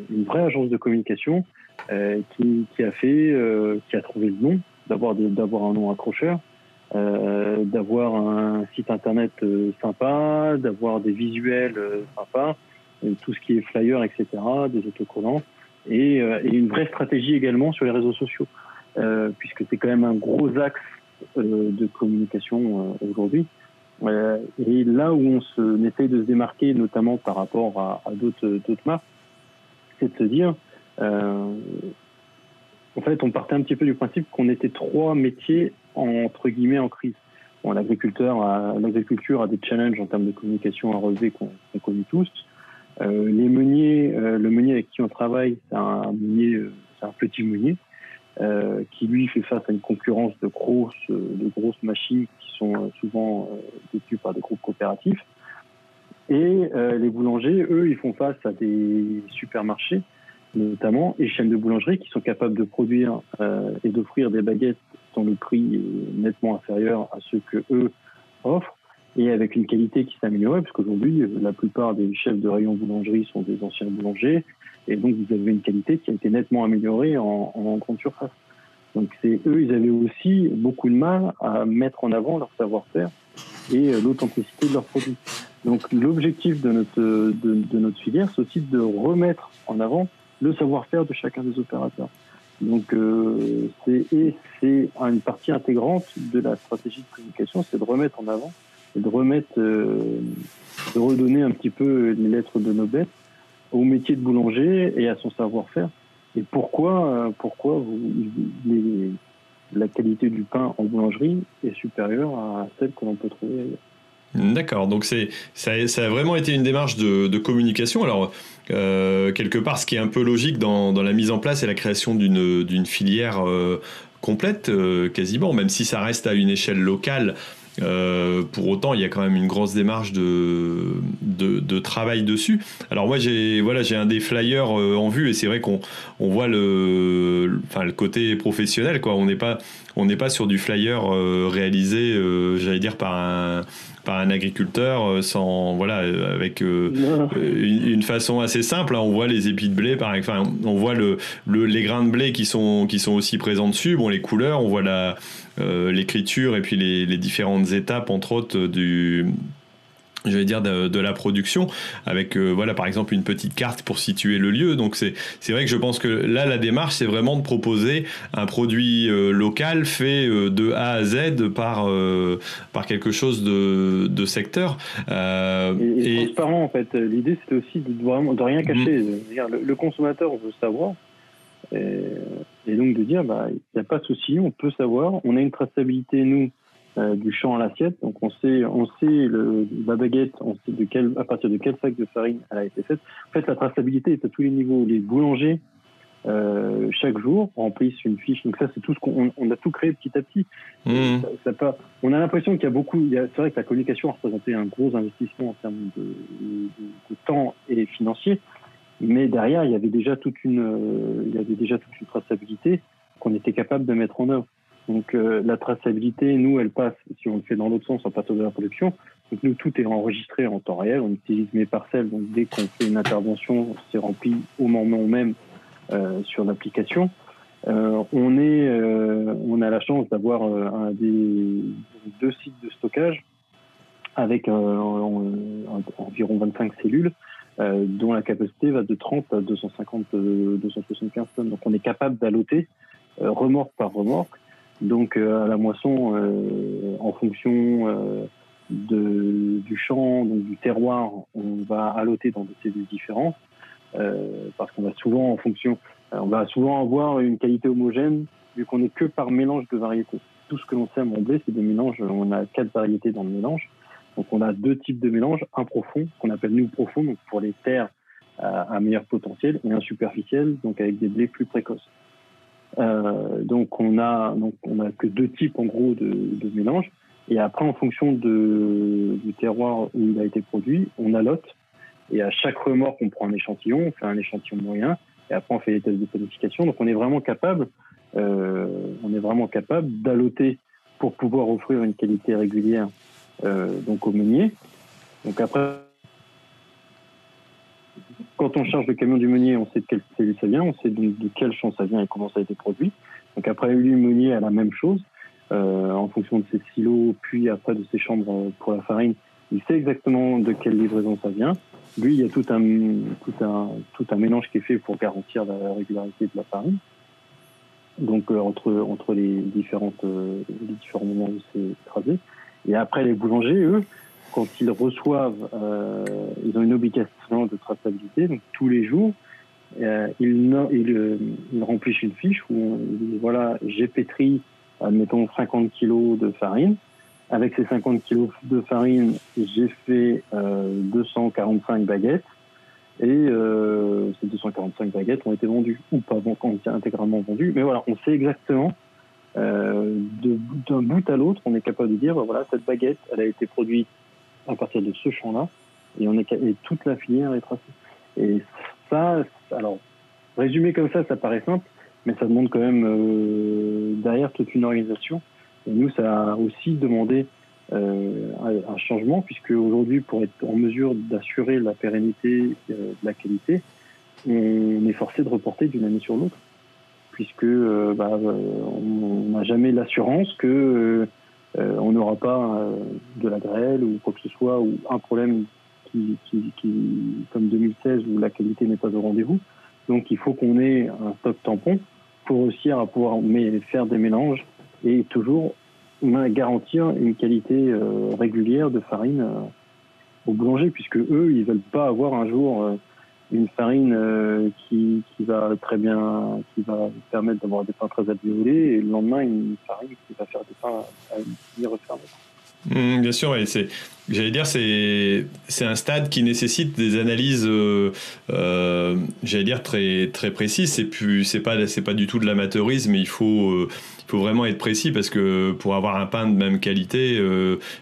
une vraie agence de communication qui, qui a fait qui a trouvé le nom d'avoir d'avoir un nom accrocheur euh, d'avoir un site internet sympa, d'avoir des visuels sympas, tout ce qui est flyer, etc., des autocollants, et, et, une vraie stratégie également sur les réseaux sociaux, puisque c'est quand même un gros axe euh, de communication euh, aujourd'hui. Euh, et là où on, se, essaye de se démarquer, notamment par rapport à, d'autres marques, c'est de se dire, en fait, on partait un petit peu du principe qu'on était trois métiers entre guillemets en crise. Bon, l'agriculteur, l'agriculture a des challenges en termes de communication à relever qu'on connaît tous. Euh, les meuniers, le meunier avec qui on travaille, c'est un meunier, c'est un petit meunier. Euh, qui lui fait face à une concurrence de grosses, de grosses machines qui sont euh, souvent euh, détenues par des groupes coopératifs. Et les boulangers, eux, ils font face à des supermarchés, notamment, et chaînes de boulangerie qui sont capables de produire et d'offrir des baguettes dont le prix est nettement inférieur à ceux que eux offrent et avec une qualité qui s'améliorait, parce qu'aujourd'hui, la plupart des chefs de rayon boulangerie sont des anciens boulangers, et donc, vous avez une qualité qui a été nettement améliorée en, en grande surface. Donc, c'est eux, ils avaient aussi beaucoup de mal à mettre en avant leur savoir-faire et euh, l'authenticité de leurs produits. Donc, l'objectif de notre, de, notre filière, c'est aussi de remettre en avant le savoir-faire de chacun des opérateurs. Donc, euh, c'est une partie intégrante de la stratégie de communication, c'est de remettre en avant et de remettre, euh, de redonner un petit peu les lettres de bêtes au métier de boulanger et à son savoir-faire. Et pourquoi, euh, pourquoi la qualité du pain en boulangerie est supérieure à celle que l'on peut trouver ailleurs? D'accord, donc c'est ça, a vraiment été une démarche de, communication. Alors euh, quelque part, ce qui est un peu logique dans, la mise en place et la création d'une filière complète, quasiment, même si ça reste à une échelle locale. Euh, pour autant, il y a quand même une grosse démarche de, de, de travail dessus. Alors moi, j'ai voilà, j'ai un des flyers en vue et c'est vrai qu'on on voit le, enfin, le côté professionnel. Quoi. On n'est pas, on n'est pas sur du flyer réalisé, j'allais dire par un par un agriculteur euh, sans voilà euh, avec euh, une, façon assez simple. Hein. On voit les épis de blé, par, enfin, on voit le, les grains de blé qui sont qui sont aussi présents dessus. Bon, les couleurs, on voit la l'écriture et puis les, les, différentes étapes entre autres du je vais dire de, la production avec euh, voilà par exemple une petite carte pour situer le lieu. Donc c'est c'est vrai que je pense que là la démarche c'est vraiment de proposer un produit euh, local fait euh, de A à Z par par quelque chose de, de secteur. Et, et, transparent en fait. L'idée c'était aussi de vraiment de rien cacher. Mm. le, le, consommateur veut savoir. Et, et donc de dire bah il n'y a pas de souci on peut savoir. On a une traçabilité nous euh, du champ à l'assiette. Donc on sait, on sait le, la baguette, on sait de quel, à partir de quel sac de farine elle a été faite. En fait, la traçabilité est à tous les niveaux. Les boulangers euh, chaque jour remplissent une fiche. Donc ça, c'est tout ce qu'on on a tout créé petit à petit. Mmh. Ça, ça on a l'impression qu'il y a beaucoup. C'est vrai que la communication a représenté un gros investissement en termes de, de, de, temps et financier, mais derrière, il y avait déjà toute une, euh, il y avait déjà toute une traçabilité qu'on était capable de mettre en œuvre. Donc euh, la traçabilité, nous, elle passe, si on le fait dans l'autre sens, en partant de la production. Donc nous, tout est enregistré en temps réel. On utilise mes parcelles. Donc dès qu'on fait une intervention, c'est rempli au moment même euh, sur l'application. Euh, on est, on a la chance d'avoir des deux sites de stockage avec environ 25 cellules. dont la capacité va de 30 à 250, 275 tonnes. Donc on est capable d'alloter remorque par remorque donc euh, à la moisson, euh, en fonction euh, de, du champ, donc du terroir, on va alloter dans des cellules différentes parce qu'on va souvent en fonction, on va souvent avoir une qualité homogène vu qu'on n'est que par mélange de variétés. Tout ce que l'on sème en blé, c'est des mélanges. On a quatre variétés dans le mélange. Donc on a deux types de mélanges, un profond, qu'on appelle nous profond, donc pour les terres à, meilleur potentiel, et un superficiel, donc avec des blés plus précoces. Euh, donc on a donc on a que deux types en gros de, de mélange. Et après, en fonction de, du terroir où il a été produit, on allote. Et à chaque remorque, on prend un échantillon, on fait un échantillon moyen, et après on fait les tests de qualification. Donc on est vraiment capable, euh, on est vraiment capable d'alloter pour pouvoir offrir une qualité régulière euh, donc au meunier. Donc après, quand on charge le camion du meunier, on sait de quelle cellule ça vient, on sait de, de quel champ ça vient et comment ça a été produit. Donc après, lui, meunier a la même chose euh, en fonction de ses silos, puis après de ses chambres pour la farine. Il sait exactement de quelle livraison ça vient. Lui, il y a tout un, tout un, tout un mélange qui est fait pour garantir la régularité de la farine. Donc euh, entre, entre les, différentes, euh, les différents moments où c'est écrasé. Et après, les boulangers, eux, quand ils reçoivent, euh, ils ont une obligation de traçabilité, donc tous les jours, euh, euh, ils, remplissent une fiche où ils disent voilà, j'ai pétri, admettons, 50 kilos de farine. Avec ces 50 kilos de farine, j'ai fait euh, 245 baguettes et ces 245 baguettes ont été vendues ou pas intégralement vendues. Mais voilà, on sait exactement d'un bout à l'autre, on est capable de dire voilà, cette baguette, elle a été produite à partir de ce champ-là, et, on est, et toute la filière est tracée. Et ça, alors, résumé comme ça, ça paraît simple, mais ça demande quand même euh, derrière toute une organisation. Et nous, ça a aussi demandé euh, un changement, puisque aujourd'hui, pour être en mesure d'assurer la pérennité euh, de la qualité, on est forcé de reporter d'une année sur l'autre, puisque euh, bah, on n'a jamais l'assurance que euh, on n'aura pas euh, de la grêle ou quoi que ce soit, ou un problème qui, qui, qui comme 2016 où la qualité n'est pas au rendez-vous. Donc il faut qu'on ait un stock tampon pour réussir à pouvoir faire des mélanges et toujours garantir une qualité euh, régulière de farine euh, au boulanger, puisque eux, ils veulent pas avoir un jour une farine euh, qui, qui, va très bien, qui va permettre d'avoir des pains très alvéolés, et le lendemain une farine qui va faire des pains à une refermée. Mmh, bien sûr, c'est. J'allais dire, c'est c'est un stade qui nécessite des analyses, euh, euh, j'allais dire très très précises. C'est plus c'est pas c'est pas du tout de l'amateurisme. Il faut euh, il faut vraiment être précis parce que pour avoir un pain de même qualité,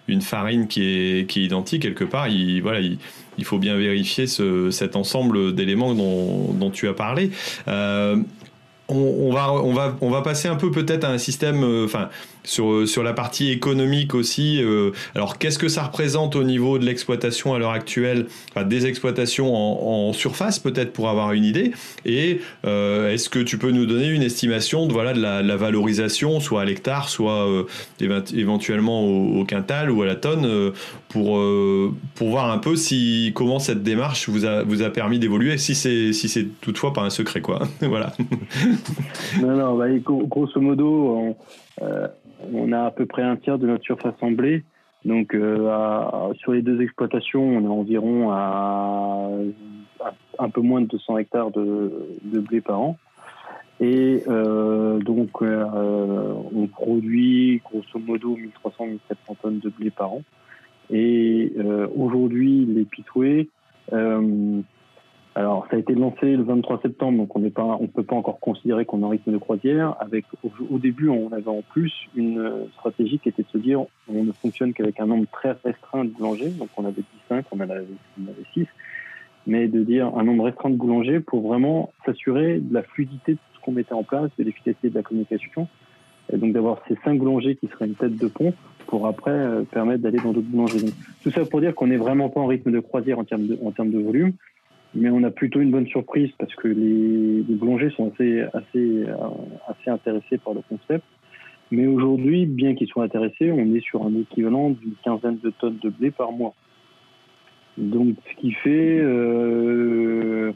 une farine qui est qui est identique quelque part, il voilà il, il faut bien vérifier ce, cet ensemble d'éléments dont, tu as parlé. On, va, on, va, on va passer un peu peut-être à un système, euh, sur, sur la partie économique aussi. Euh, alors, qu'est-ce que ça représente au niveau de l'exploitation à l'heure actuelle? Des exploitations en, surface, peut-être pour avoir une idée. Et euh, est-ce que tu peux nous donner une estimation de, voilà, de la, valorisation, soit à l'hectare, soit éventuellement au, quintal ou à la tonne, pour, pour voir un peu si, comment cette démarche vous a, vous a permis d'évoluer, si c'est si toutefois pas un secret, quoi. voilà. non, non, bah, grosso modo, on, euh, on, a à peu près un tiers de notre surface en blé. Donc, euh, sur les deux exploitations, on est environ à, un peu moins de 200 hectares de, blé par an. Et euh, donc, on produit grosso modo 1300-1700 tonnes de blé par an. Et aujourd'hui, les pitoués, alors, ça a été lancé le 23 septembre, donc on n'est pas, on peut pas encore considérer qu'on est en rythme de croisière. Avec, au, début, on avait en plus une stratégie qui était de se dire, on ne fonctionne qu'avec un nombre très restreint de boulangers, donc on avait 5, on avait, on avait 6, mais de dire un nombre restreint de boulangers pour vraiment s'assurer de la fluidité de tout ce qu'on mettait en place, de l'efficacité de la communication, et donc d'avoir ces 5 boulangers qui seraient une tête de pont pour après euh, permettre d'aller dans d'autres boulangeries. tout ça pour dire qu'on n'est vraiment pas en rythme de croisière en termes de volume mais on a plutôt une bonne surprise parce que les, les boulangers sont assez, assez, euh, assez intéressés par le concept. Mais aujourd'hui, bien qu'ils soient intéressés, on est sur un équivalent d'une quinzaine de tonnes de blé par mois. Donc, ce qui fait, euh,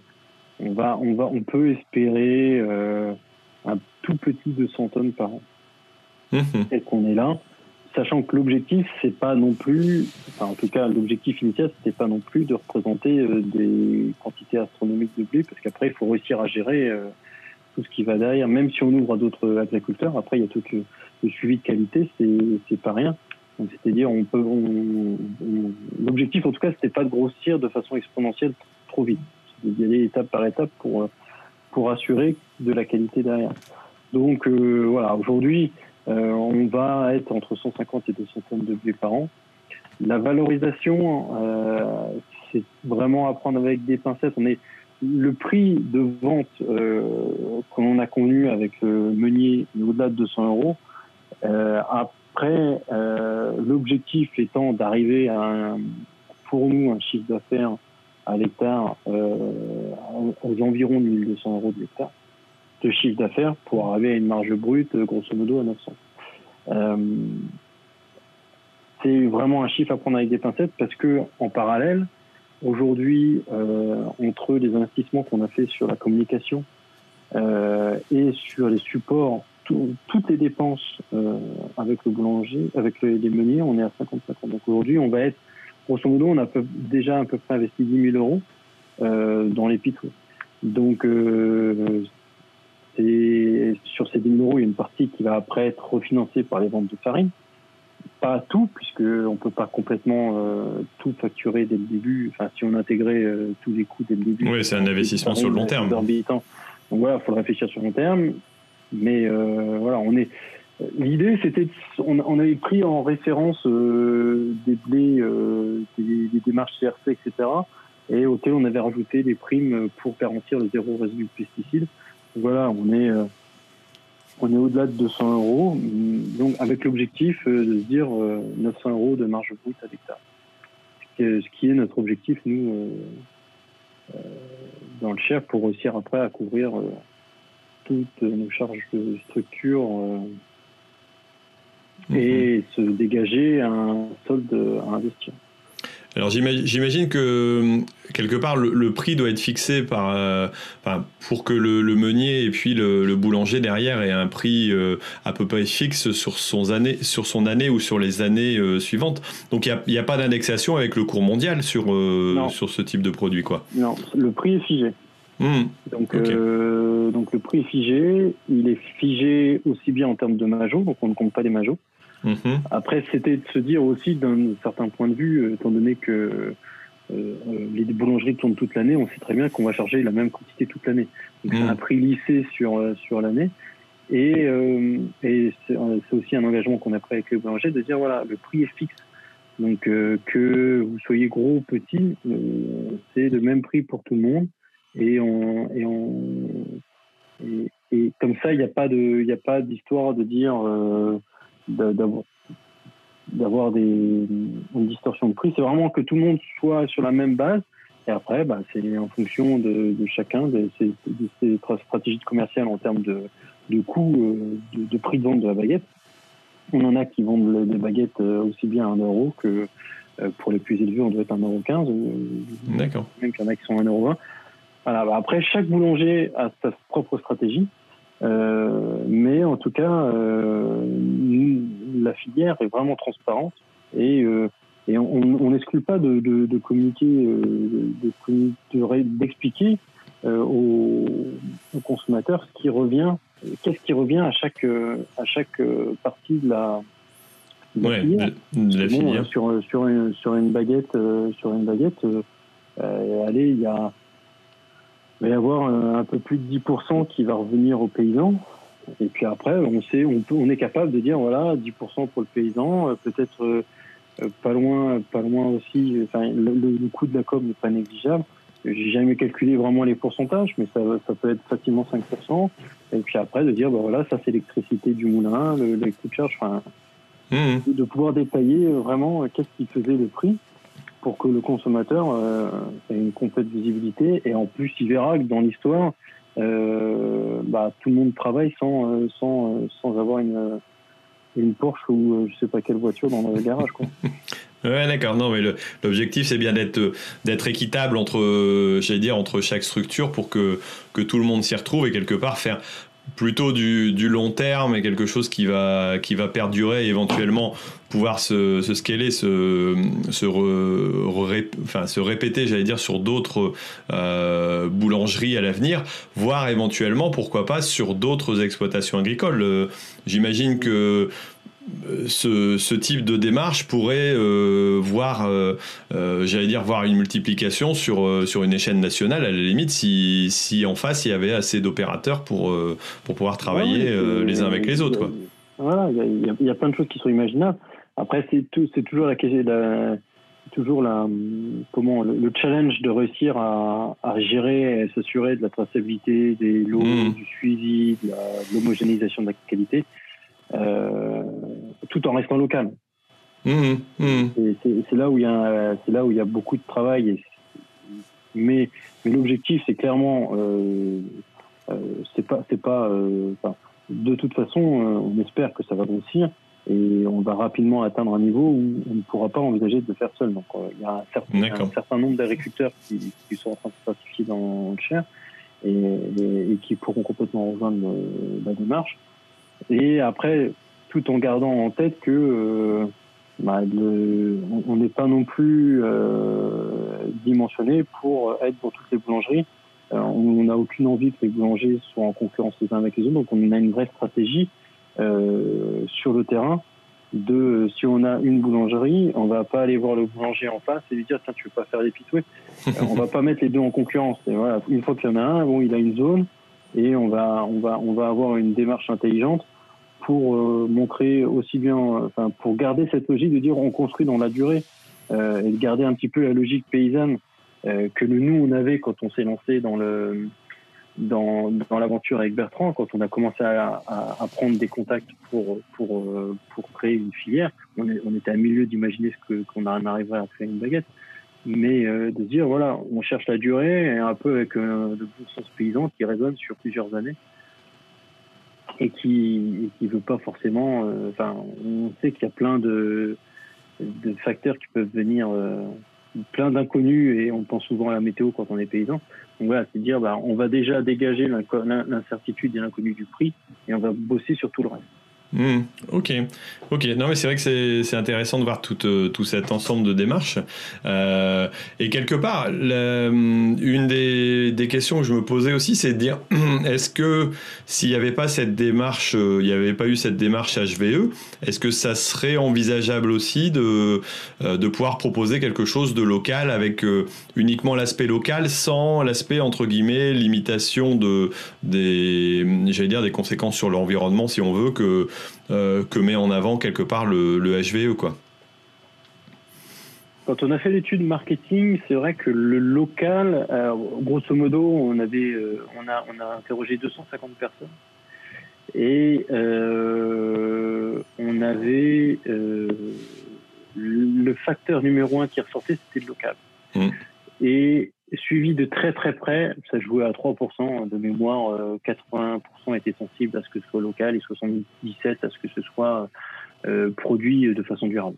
on va, on va, on peut espérer euh, un tout petit 200 tonnes par an. Mmh. Et qu'on est là sachant que l'objectif, c'est pas non plus, en tout cas l'objectif initial, c'était pas non plus de représenter euh, des quantités astronomiques de blé, parce qu'après il faut réussir à gérer euh, tout ce qui va derrière, même si on ouvre à d'autres agriculteurs. Après il y a tout le, suivi de qualité, c'est pas rien. C'est-à-dire on peut, l'objectif en tout cas, c'était pas de grossir de façon exponentielle trop vite, d'y aller étape par étape pour pour assurer de la qualité derrière. Donc euh, voilà, aujourd'hui on va être entre 150 et 200 tonnes de blé par an. La valorisation, euh, c'est vraiment à prendre avec des pincettes. On est le prix de vente euh, qu'on a convenu avec meunier au-delà de 200 euros. après, l'objectif étant d'arriver à un, pour nous un chiffre d'affaires à l'hectare aux environs de 1200 euros de l'hectare de chiffre d'affaires pour arriver à une marge brute grosso modo à 900. Euh, c'est vraiment un chiffre à prendre avec des pincettes parce que en parallèle, aujourd'hui, euh, entre les investissements qu'on a fait sur la communication euh, et sur les supports, toutes les dépenses avec le boulanger, avec les, meuniers, on est à 55 Donc aujourd'hui, on va être, grosso modo, on a déjà à peu près investi 10 000 euros dans les pitres. Donc sur ces 10 000 euros, il y a une partie qui va après être refinancée par les ventes de farine. Pas tout, puisqu'on ne peut pas complètement euh, tout facturer dès le début. Enfin, si on intégrait euh, tous les coûts dès le début. Oui, c'est un investissement sur le long terme. Donc voilà, il faut le réfléchir sur le long terme. Mais euh, voilà, on est. L'idée, c'était, on, on, avait pris en référence des blés, des, des, démarches CRC, etc., et auquel on avait rajouté des primes pour garantir le zéro résidu de pesticides voilà, on est, euh, on est au-delà de 200 euros, donc avec l'objectif euh, de se dire 900 euh, euros de marge brute à l'hectare. Ce qui est notre objectif, nous, dans le chef, pour réussir après à couvrir toutes nos charges de structure et mhm. se dégager un solde à investir. Alors j'imagine que quelque part le, prix doit être fixé par, euh, pour que le, meunier et puis le, boulanger derrière aient un prix euh, à peu près fixe sur son année, sur son année ou sur les années euh, suivantes. Donc il n'y a, pas d'indexation avec le cours mondial sur, sur ce type de produit quoi. Non, le prix est figé. Mmh. Donc, donc le prix est figé, il est figé aussi bien en termes de majos, donc on ne compte pas les majos. Mhm. Après, c'était de se dire aussi d'un certain point de vue, étant donné que les boulangeries tournent toute l'année, on sait très bien qu'on va charger la même quantité toute l'année. Donc c'est mhm. un prix lissé sur, sur l'année. Et, et c'est aussi un engagement qu'on a pris avec les boulangers de dire voilà, le prix est fixe. Donc que vous soyez gros ou petit, c'est le même prix pour tout le monde. Et, on, et, on, et, et comme ça, il n'y a pas de, il a pas d'histoire de dire euh, d'avoir des une distorsion de prix. C'est vraiment que tout le monde soit sur la même base. Et après, bah, c'est en fonction de, de chacun de ses, de ses stratégies commerciales en termes de, de coût, euh, de, de, prix de vente de la baguette. On en a qui vendent des baguettes euh, aussi bien à 1 euro que pour les plus élevés, on doit être 1,15 euro. D'accord. Même qu'il y en a qui sont 1,20 euro. Voilà, bah, après, chaque boulanger a sa propre stratégie. Euh, mais en tout cas, euh, la filière est vraiment transparente et, euh, et on n'exclut pas de, de, de communiquer, d'expliquer aux, aux, consommateurs ce qui revient, qu'est-ce qui revient à chaque à chaque partie de la, de la filière. De, la filière. sur sur une, sur une baguette, sur une baguette, allez, il y a il va y avoir euh, un peu plus de 10% qui va revenir aux paysans. Et puis après, on sait, on, peut, on est capable de dire voilà, 10% pour le paysan, euh, peut-être euh, pas loin, pas loin aussi. Enfin, le, coût de la com n'est pas négligeable. J'ai jamais calculé vraiment les pourcentages, mais ça, ça peut être facilement 5%. Et puis après, de dire bah voilà, ça c'est l'électricité du moulin, le, le coût de charge. Enfin, mmh. de pouvoir détailler vraiment qu'est-ce qui faisait le prix pour que le consommateur euh, ait une complète visibilité. Et en plus, il verra que dans l'histoire, euh, bah, tout le monde travaille sans, euh, sans, sans avoir une, une Porsche ou je sais pas quelle voiture dans le garage. Quoi. Ouais, d'accord. Non, mais l'objectif, c'est bien d'être d'être équitable entre, j'allais dire, entre chaque structure pour que, que tout le monde s'y retrouve et quelque part faire plutôt du, long terme et quelque chose qui va, qui va perdurer et éventuellement pouvoir se, scaler, se répéter, j'allais dire, sur d'autres euh, boulangeries à l'avenir, voire éventuellement, pourquoi pas, sur d'autres exploitations agricoles. Euh, j'imagine que ce, ce, type de démarche pourrait euh, voir, euh, euh, j'allais dire, voir une multiplication sur, sur une échelle nationale, à la limite, si, si en face il y avait assez d'opérateurs pour, pour pouvoir travailler les uns avec les autres. Quoi. Voilà, il y, y, a plein de choses qui sont imaginables. Après, c'est toujours la question, toujours la, comment, le, challenge de réussir à, à gérer et s'assurer de la traçabilité des lots, mmh. du suivi, de l'homogénéisation de la qualité. Euh, tout en restant local. Mmh, mmh. C'est là où il y a, c'est là où il y a beaucoup de travail. Et, mais, mais l'objectif, c'est clairement, euh, euh, c'est pas, c'est pas, euh, de toute façon, on espère que ça va grossir et on va rapidement atteindre un niveau où on ne pourra pas envisager de le faire seul. Donc, il y a un certain, un certain nombre d'agriculteurs qui, qui, sont en train de se certifier dans le Cher et, et, et, qui pourront complètement rejoindre la démarche. Et après, tout en gardant en tête que euh, bah, le, on n'est pas non plus euh, dimensionné pour être dans toutes les boulangeries. Euh, on n'a aucune envie que les boulangers soient en concurrence les uns avec les autres, donc on a une vraie stratégie euh, sur le terrain de si on a une boulangerie, on va pas aller voir le boulanger en face et lui dire tiens tu veux pas faire des pitoués. on va pas mettre les deux en concurrence. Et voilà, une fois qu'il y en a un, bon il a une zone et on va on va on va avoir une démarche intelligente pour euh, montrer aussi bien, enfin, pour garder cette logique de dire on construit dans la durée euh, et de garder un petit peu la logique paysanne euh, que nous on avait quand on s'est lancé dans le dans, l'aventure avec Bertrand, quand on a commencé à, prendre des contacts pour pour pour créer une filière, on, était à milieu d'imaginer ce qu'on arriverait à créer une baguette, mais de dire voilà, on cherche la durée et un peu avec euh, de bon sens paysan qui résonne sur plusieurs années et qui qui veut pas forcément. Euh, enfin, on sait qu'il y a plein de de facteurs qui peuvent venir, euh, plein d'inconnus et on pense souvent à la météo quand on est paysan. Donc voilà, c'est dire, bah, on va déjà dégager l'incertitude et l'inconnu du prix et on va bosser sur tout le reste. Hmm, ok, ok. Non, mais c'est vrai que c'est intéressant de voir tout, euh, tout cet ensemble de démarches. Euh, et quelque part, hmm, une des, questions que je me posais aussi, c'est de dire est-ce que s'il n'y avait pas cette démarche, euh, n'y avait pas eu cette démarche HVE, est-ce que ça serait envisageable aussi de, pouvoir proposer quelque chose de local avec uniquement l'aspect local sans l'aspect entre guillemets limitation de des, dire des conséquences sur l'environnement si on veut que euh, que met en avant quelque part le, HVE. Quoi. Quand on a fait l'étude marketing, c'est vrai que le local, euh, grosso modo, on, avait, euh, on, a, on a interrogé 250 personnes et on avait le facteur numéro un qui ressortait, c'était le local. Mmh. Et suivi de très très près, ça jouait à 3% de mémoire, 80% euh, étaient sensibles à ce que ce soit local et 77% à ce que ce soit euh, produit de façon durable.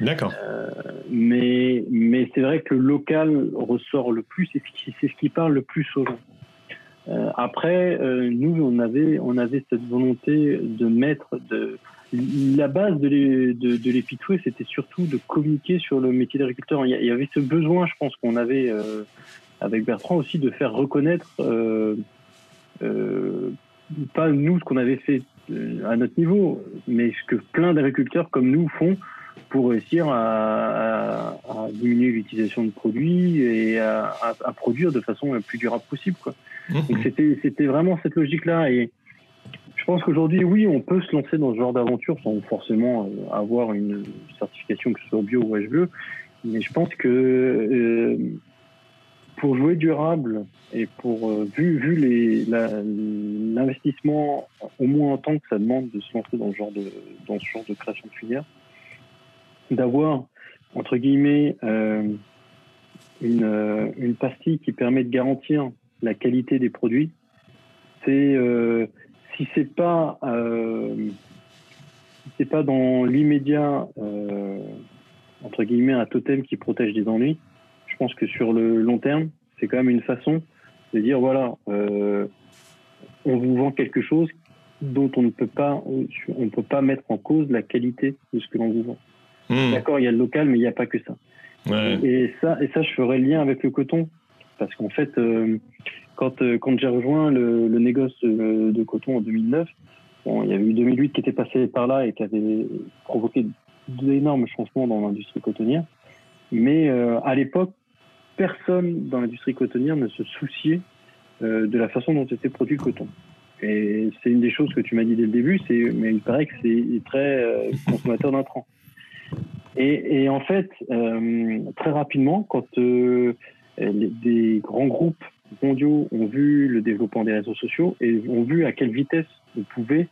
D'accord. Euh, mais mais c'est vrai que le local ressort le plus, qui, c'est ce qui parle le plus aux gens. après, nous, on avait, on avait cette volonté de mettre de, la base de, de, de c'était surtout de communiquer sur le métier d'agriculteur. Il y avait ce besoin, je pense, qu'on avait euh, avec Bertrand aussi, de faire reconnaître, euh, euh, pas nous ce qu'on avait fait à notre niveau, mais ce que plein d'agriculteurs comme nous font pour réussir à, diminuer l'utilisation de produits et à, produire de façon la plus durable possible. Quoi. Mmh. Donc c'était vraiment cette logique-là. Et pense qu'aujourd'hui, oui, on peut se lancer dans ce genre d'aventure sans forcément euh, avoir une certification que ce soit bio ou HVE. Mais je pense que euh, pour jouer durable et pour euh, vu, vu l'investissement au moins en temps que ça demande de se lancer dans ce genre de dans ce genre de création de filière, d'avoir entre guillemets une, une pastille qui permet de garantir la qualité des produits, c'est si c'est pas euh, c'est pas dans l'immédiat euh, entre guillemets un totem qui protège des ennuis, je pense que sur le long terme, c'est quand même une façon de dire voilà, euh, on vous vend quelque chose dont on ne peut pas on peut pas mettre en cause la qualité de ce que l'on vous vend. Hmm. D'accord, il y a le local, mais il n'y a pas que ça. Et ça, et ça, je ferai le lien avec le coton, parce qu'en fait, euh, quand j'ai rejoint le, le négoce de, coton en 2009, bon, il y avait eu 2008 qui était passé par là et qui avait provoqué d'énormes changements dans l'industrie cotonnière. Mais euh, à l'époque, personne dans l'industrie cotonnière ne se souciait euh, de la façon dont était produit le coton. Et c'est une des choses que tu m'as dit dès le début, c'est, mais il paraît que c'est très euh, consommateur d'intrants. Et, et, en fait, euh, très rapidement, quand euh, les, des grands groupes mondiaux ont vu le développement des réseaux sociaux et ont vu à quelle vitesse on pouvait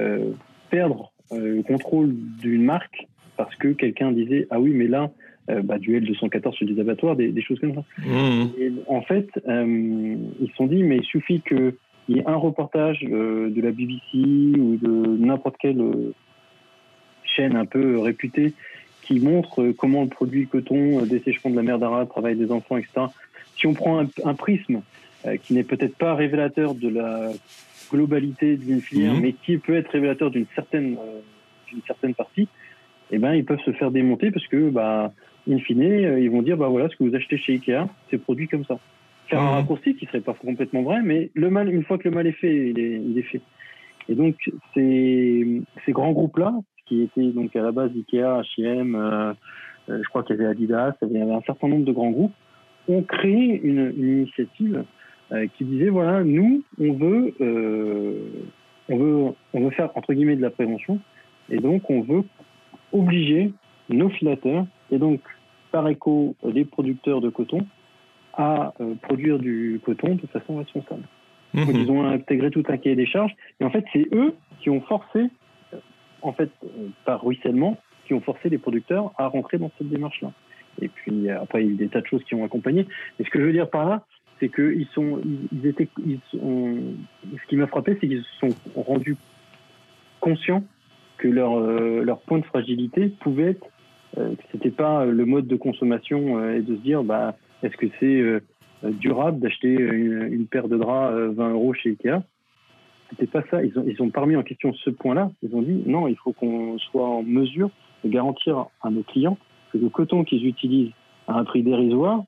euh, perdre euh, le contrôle d'une marque parce que quelqu'un disait ah oui mais là euh, bah, du L214 sur des abattoirs, des, choses comme ça. Mmh. Et en fait, euh, ils se sont dit mais il suffit qu'il y ait un reportage de la BBC ou de n'importe quelle chaîne un peu réputée qui montre comment le produit coton, dessèchement de la mer d'Ara, travail des enfants, etc., si on prend un, prisme euh, qui n'est peut-être pas révélateur de la globalité d'une filière, mhm. mais qui peut être révélateur d'une certaine, euh, d'une certaine partie, eh ben, ils peuvent se faire démonter parce que, bah, in fine, euh, ils vont dire, bah voilà, ce que vous achetez chez Ikea, c'est produit comme ça. Faire un mhm. raccourci qui serait pas complètement vrai, mais le mal, une fois que le mal est fait, il est, il est fait. Et donc, ces, ces grands groupes-là, qui étaient donc à la base Ikea, H&M, je crois qu'il y avait Adidas, il y avait un certain nombre de grands groupes, ont créé une, initiative euh, qui disait voilà, nous, on veut, euh, on veut, on veut faire entre guillemets de la prévention, et donc on veut obliger nos filateurs et donc par écho les producteurs de coton à euh, produire du coton de façon responsable. Donc, mhm. ils ont intégré tout un cahier des charges, et en fait c'est eux qui ont forcé, en fait par ruissellement, qui ont forcé les producteurs à rentrer dans cette démarche-là. Et puis après, il y a eu des tas de choses qui ont accompagné. Mais ce que je veux dire par là, c'est qu'ils sont, ils étaient, ils sont, ce qui m'a frappé, c'est qu'ils se sont rendus conscients que leur, euh, leur point de fragilité pouvait être, euh, que c'était pas le mode de consommation euh, et de se dire, bah, est-ce que c'est durable d'acheter une, paire de draps 20 euros chez Ikea? C'était pas ça. Ils ont, ils ont pas remis en question ce point-là. Ils ont dit non, il faut qu'on soit en mesure de garantir à nos clients que le coton qu'ils utilisent à un prix dérisoire,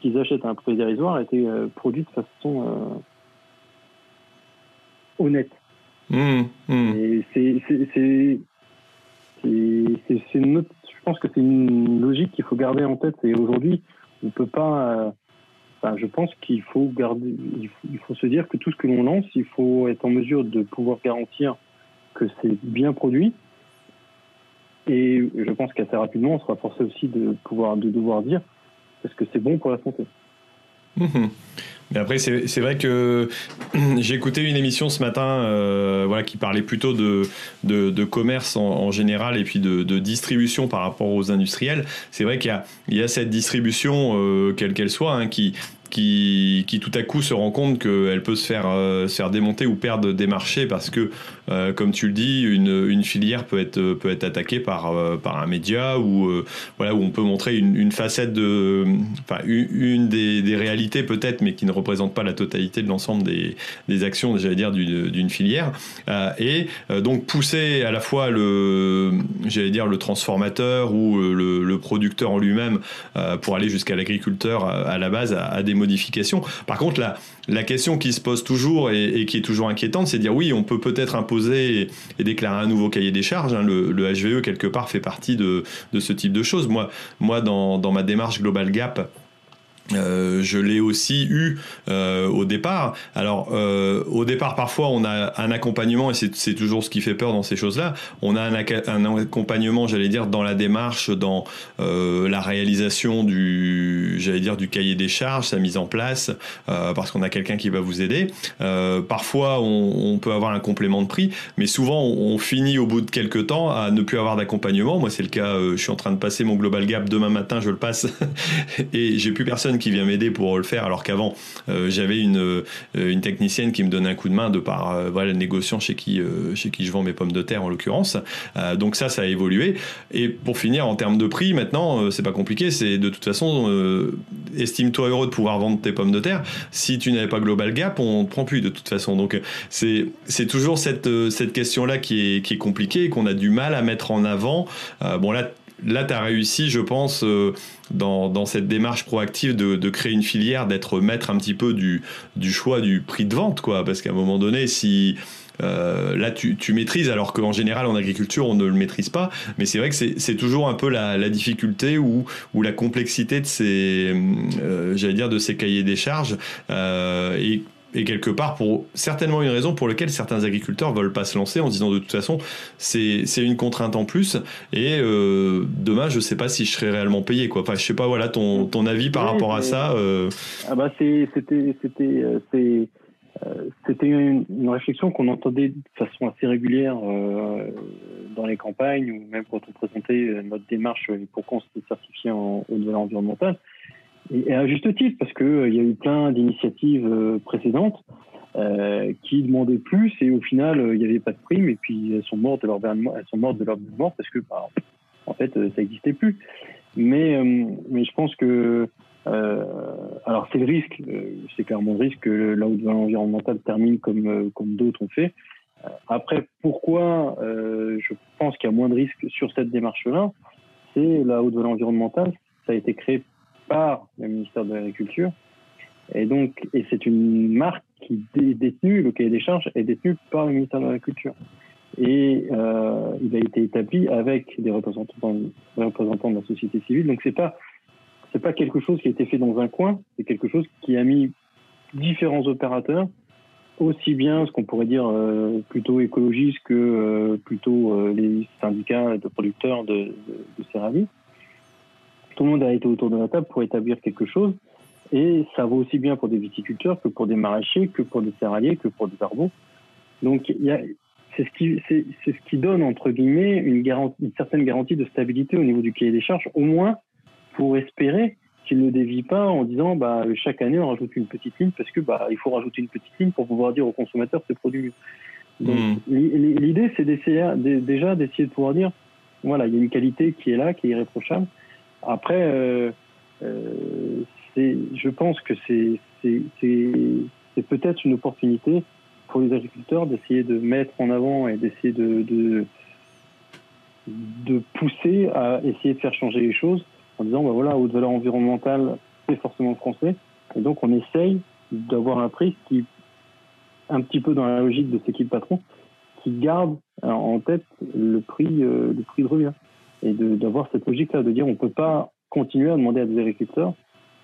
qu'ils achètent à un prix dérisoire, a été euh, produit de façon euh, honnête. Mmh, mmh. c'est, je pense que c'est une logique qu'il faut garder en tête. Et aujourd'hui, on peut pas. Euh, je pense qu'il faut garder, il faut, se dire que tout ce que l'on lance, il faut être en mesure de pouvoir garantir que c'est bien produit. Et je pense qu'assez rapidement, on sera forcé aussi de pouvoir, de devoir dire parce que c'est bon pour la santé? Mmh. Mais après, c'est vrai que j'ai écouté une émission ce matin euh, voilà, qui parlait plutôt de, de, commerce en, général et puis de, distribution par rapport aux industriels. C'est vrai qu'il y, y, a cette distribution, euh, quelle qu'elle soit, hein, qui, qui, tout à coup se rend compte qu'elle peut se faire, euh, se faire démonter ou perdre des marchés parce que, euh, comme tu le dis, une, filière peut être, peut être attaquée par, euh, par un média ou voilà, où on peut montrer une, facette de. Enfin, une, des, réalités peut-être, mais qui ne représente pas la totalité de l'ensemble des, actions, j'allais dire, d'une filière. et donc pousser à la fois le, j'allais dire, le transformateur ou le, producteur en lui-même pour aller jusqu'à l'agriculteur à, la base à, à Par contre, la, question qui se pose toujours et, qui est toujours inquiétante, c'est de dire oui, on peut peut-être imposer et, déclarer un nouveau cahier des charges. Hein. Le, HVE, quelque part, fait partie de, ce type de choses. Moi, dans ma démarche Global Gap, euh, je l'ai aussi eu euh, au départ. Alors, euh, au départ, parfois, on a un accompagnement, et c'est toujours ce qui fait peur dans ces choses-là. On a un, accompagnement, j'allais dire, dans la démarche, dans la réalisation du, j'allais dire, du cahier des charges, sa mise en place, parce qu'on a quelqu'un qui va vous aider. parfois, on, on, peut avoir un complément de prix, mais souvent, on, finit au bout de quelques temps à ne plus avoir d'accompagnement. Moi, c'est le cas. je suis en train de passer mon Global Gap demain matin, je le passe, et j'ai plus personne qui vient m'aider pour le faire, alors qu'avant euh, j'avais une, euh, une technicienne qui me donnait un coup de main de par euh, le négociant chez qui chez qui je vends mes pommes de terre en l'occurrence. donc ça, ça a évolué. Et pour finir en termes de prix, maintenant c'est pas compliqué, c'est de toute façon estime-toi heureux de pouvoir vendre tes pommes de terre. Si tu n'avais pas Global Gap, on ne prend plus de toute façon. Donc c'est toujours cette cette question là qui est qui est compliquée et qu'on a du mal à mettre en avant. bon là là, tu as réussi, je pense, euh, dans, cette démarche proactive de, créer une filière, d'être maître un petit peu du, choix du prix de vente, quoi. Parce qu'à un moment donné, si. Euh, là, tu, maîtrises, alors qu'en général, en agriculture, on ne le maîtrise pas. Mais c'est vrai que c'est toujours un peu la, difficulté ou, la complexité de ces, euh, j'allais dire, de ces cahiers des charges. et et quelque part pour certainement une raison pour laquelle certains agriculteurs veulent pas se lancer en disant de toute façon c'est une contrainte en plus. Et euh, demain je sais pas si je serai réellement payé quoi. Enfin je sais pas voilà ton, ton avis par rapport à ça euh... ah bah c'était c'était euh, euh, c'était une, une, réflexion qu'on entendait de façon assez régulière dans les campagnes ou même quand on présentait notre démarche pour qu'on se certifié en haute valeur environnementale et, à juste titre, parce qu'il euh, y a eu plein d'initiatives euh, précédentes euh, qui demandaient plus et au final, il n'y avait pas de prime et puis elles sont mortes de leur elles sont mortes de leur mort parce que, bah, en fait, ça n'existait plus. Mais, mais je pense que alors c'est le risque, c'est clairement le risque que la haute valeur environnementale termine comme, comme d'autres ont fait. Après, pourquoi je pense qu'il y a moins de risques sur cette démarche-là C'est la haute valeur environnementale, ça a été créé par le ministère de l'Agriculture. Et donc, et c'est une marque qui est détenue, le cahier des charges est détenu par le ministère de l'Agriculture. Et euh, il a été établi avec des représentants, représentants de la société civile. Donc, c'est pas pas quelque chose qui a été fait dans un coin, c'est quelque chose qui a mis différents opérateurs, aussi bien ce qu'on pourrait dire euh, plutôt écologistes que euh, plutôt les syndicats de producteurs de, de, de céréales tout le monde a été autour de la table pour établir quelque chose. Et ça vaut aussi bien pour des viticulteurs que pour des maraîchers, que pour des céréaliers, que pour des arbres. Donc, c'est ce, qui, c'est, ce qui donne, entre guillemets, une, garantie, une certaine garantie de stabilité au niveau du cahier des charges, au moins pour espérer qu'il ne dévie pas en disant bah, chaque année on rajoute une petite ligne parce que bah, il faut rajouter une petite ligne pour pouvoir dire au consommateur ce produit. Donc, hmm. l'idée, c'est d'essayer, déjà d'essayer de pouvoir dire voilà, il y a une qualité qui est là, qui est irréprochable. Après, euh, euh, je pense que c'est peut-être une opportunité pour les agriculteurs d'essayer de mettre en avant et d'essayer de, pousser à essayer de faire changer les choses en disant, bah voilà, haute valeur environnementale, c'est forcément français. Et donc, on essaye d'avoir un prix qui, un petit peu dans la logique de ce qui patron, qui garde en tête le prix, euh, le prix de revient. Et d'avoir cette logique-là, de dire on ne peut pas continuer à demander à des agriculteurs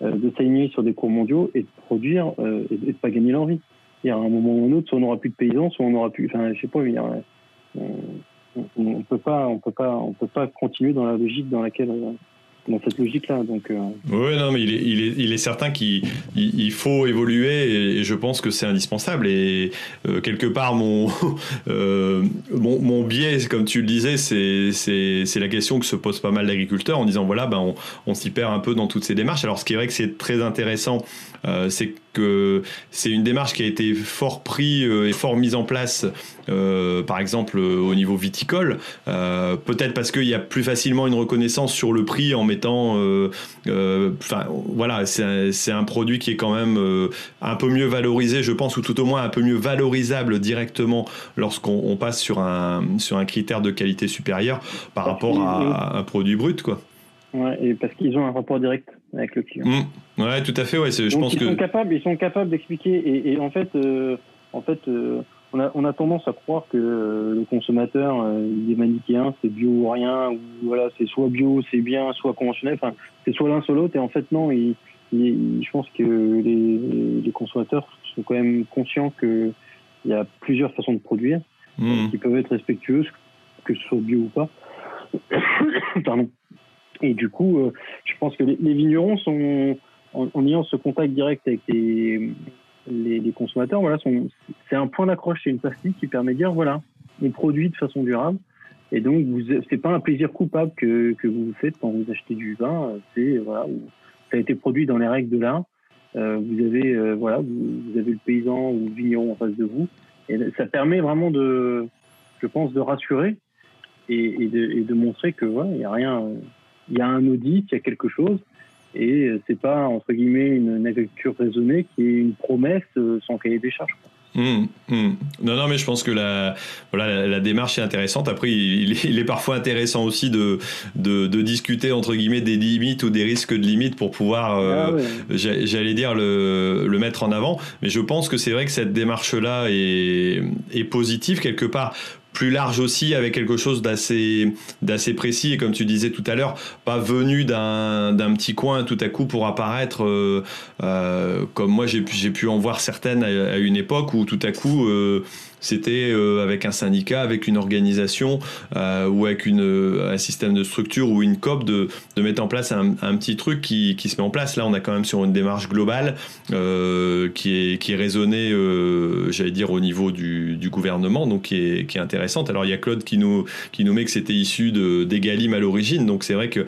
euh, de s'aligner sur des cours mondiaux et de produire euh, et de ne pas gagner leur vie. Y a un moment ou un autre, soit on n'aura plus de paysans, soit on n'aura plus. Enfin, je sais pas, on, ne peut pas, on peut pas, on peut pas continuer dans la logique dans laquelle dans cette logique-là. Euh, Oui, non, mais il est, certain qu'il il faut évoluer et, je pense que c'est indispensable. Et euh, quelque part, mon, euh, mon, mon, biais, comme tu le disais, c'est la question que se pose pas mal d'agriculteurs en disant voilà, ben, on, on s'y perd un peu dans toutes ces démarches. Alors, ce qui est vrai que c'est très intéressant, c'est que c'est une démarche qui a été fort pris et fort mise en place, par exemple, au niveau viticole. Peut-être parce qu'il y a plus facilement une reconnaissance sur le prix en mettant, euh, euh, enfin voilà, c'est un, produit qui est quand même euh, un peu mieux valorisé, je pense, ou tout au moins un peu mieux valorisable directement lorsqu'on passe sur un sur un critère de qualité supérieure par rapport à, un produit brut, quoi. Ouais, et parce qu'ils ont un rapport direct avec le client. Mmh. Ouais, tout à fait. Ouais, je pense ils que sont capables, ils sont capables d'expliquer. Et, en fait, en fait, on a, on a tendance à croire que euh, le consommateur, euh, il est manichéen, c'est bio ou rien, ou voilà, c'est soit bio, c'est bien, soit conventionnel, enfin, c'est soit l'un, soit l'autre, et en fait, non, il, je pense que les, les, consommateurs sont quand même conscients qu'il y a plusieurs façons de produire, mmh. qui peuvent être respectueuses, que ce soit bio ou pas. Pardon. Et du coup, euh, je pense que les, vignerons sont, en, en, ayant ce contact direct avec les, les, consommateurs, voilà, c'est un point d'accroche, c'est une plastique qui permet de dire, voilà, on produit de façon durable. Et donc, c'est pas un plaisir coupable que, que vous faites quand vous achetez du vin. C'est voilà, ça a été produit dans les règles de l'art. Euh, vous avez euh, voilà, vous, avez le paysan ou le vigneron en face de vous. Et ça permet vraiment de, je pense, de rassurer et, de, et de, montrer que voilà, il y a rien, il y a un audit, il y a quelque chose et c'est pas entre guillemets une, agriculture raisonnée qui est une promesse euh, sans cahier des charges. Mmh, mmh. Non, non, mais je pense que la, voilà, la, démarche est intéressante. Après, il, est parfois intéressant aussi de, de, discuter entre guillemets des limites ou des risques de limites pour pouvoir, euh, ah j'allais dire, le, le, mettre en avant. Mais je pense que c'est vrai que cette démarche-là est, est positive quelque part plus large aussi avec quelque chose d'assez précis. Et comme tu disais tout à l'heure pas venu d'un petit coin tout à coup pour apparaître euh, euh, comme moi j'ai j'ai pu en voir certaines à, une époque où tout à coup euh, c'était euh, avec un syndicat, avec une organisation euh, ou avec une, un système de structure ou une COP de, de mettre en place un, un, petit truc qui, qui, se met en place. Là, on a quand même sur une démarche globale euh, qui, est, qui est raisonnée, j'allais dire, au niveau du, du, gouvernement, donc qui est, qui est intéressante. Alors, il y a Claude qui nous, qui nous met que c'était issu d'Egalim à l'origine, donc c'est vrai que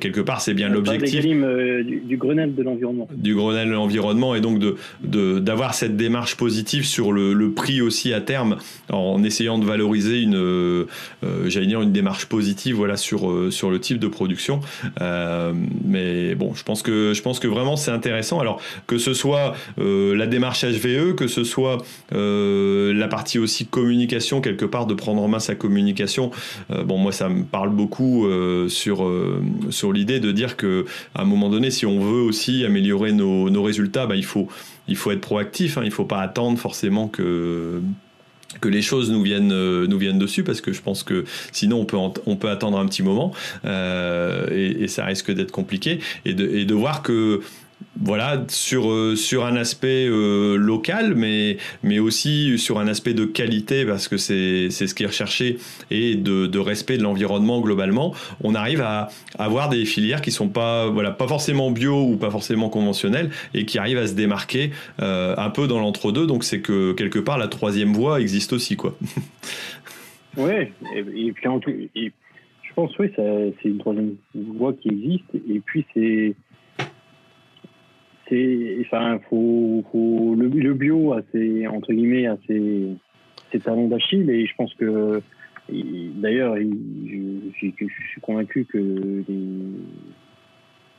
quelque part, c'est bien l'objectif. Du, du, Grenelle de l'environnement. Du Grenelle de l'environnement, et donc d'avoir de, cette démarche positive sur le, le prix aussi à terme en essayant de valoriser une, euh, j'allais dire une démarche positive, voilà sur euh, sur le type de production. Euh, mais bon, je pense que je pense que vraiment c'est intéressant. Alors que ce soit la démarche HVE, que ce soit la partie aussi communication quelque part de prendre en main sa communication. bon, moi ça me parle beaucoup sur sur l'idée de dire que à un moment donné, si on veut aussi améliorer nos, nos résultats, bah, il faut il faut être proactif. Hein, il ne faut pas attendre forcément que que les choses nous viennent euh, nous viennent dessus parce que je pense que sinon on peut on peut attendre un petit moment euh, et, et, ça risque d'être compliqué et de, et de voir que voilà, sur, euh, sur un aspect euh, local, mais, mais aussi sur un aspect de qualité, parce que c'est ce qui est recherché, et de, de respect de l'environnement globalement, on arrive à avoir des filières qui sont pas, voilà, pas forcément bio ou pas forcément conventionnelles, et qui arrivent à se démarquer euh, un peu dans l'entre-deux. Donc c'est que quelque part, la troisième voie existe aussi. Quoi. oui, et, puis en tout, je pense oui, c'est une troisième voie qui existe, et puis c'est c'est enfin faut, faut le, le, bio a ses entre guillemets a ses, ses talons d'Achille et je pense que d'ailleurs je, je, suis convaincu que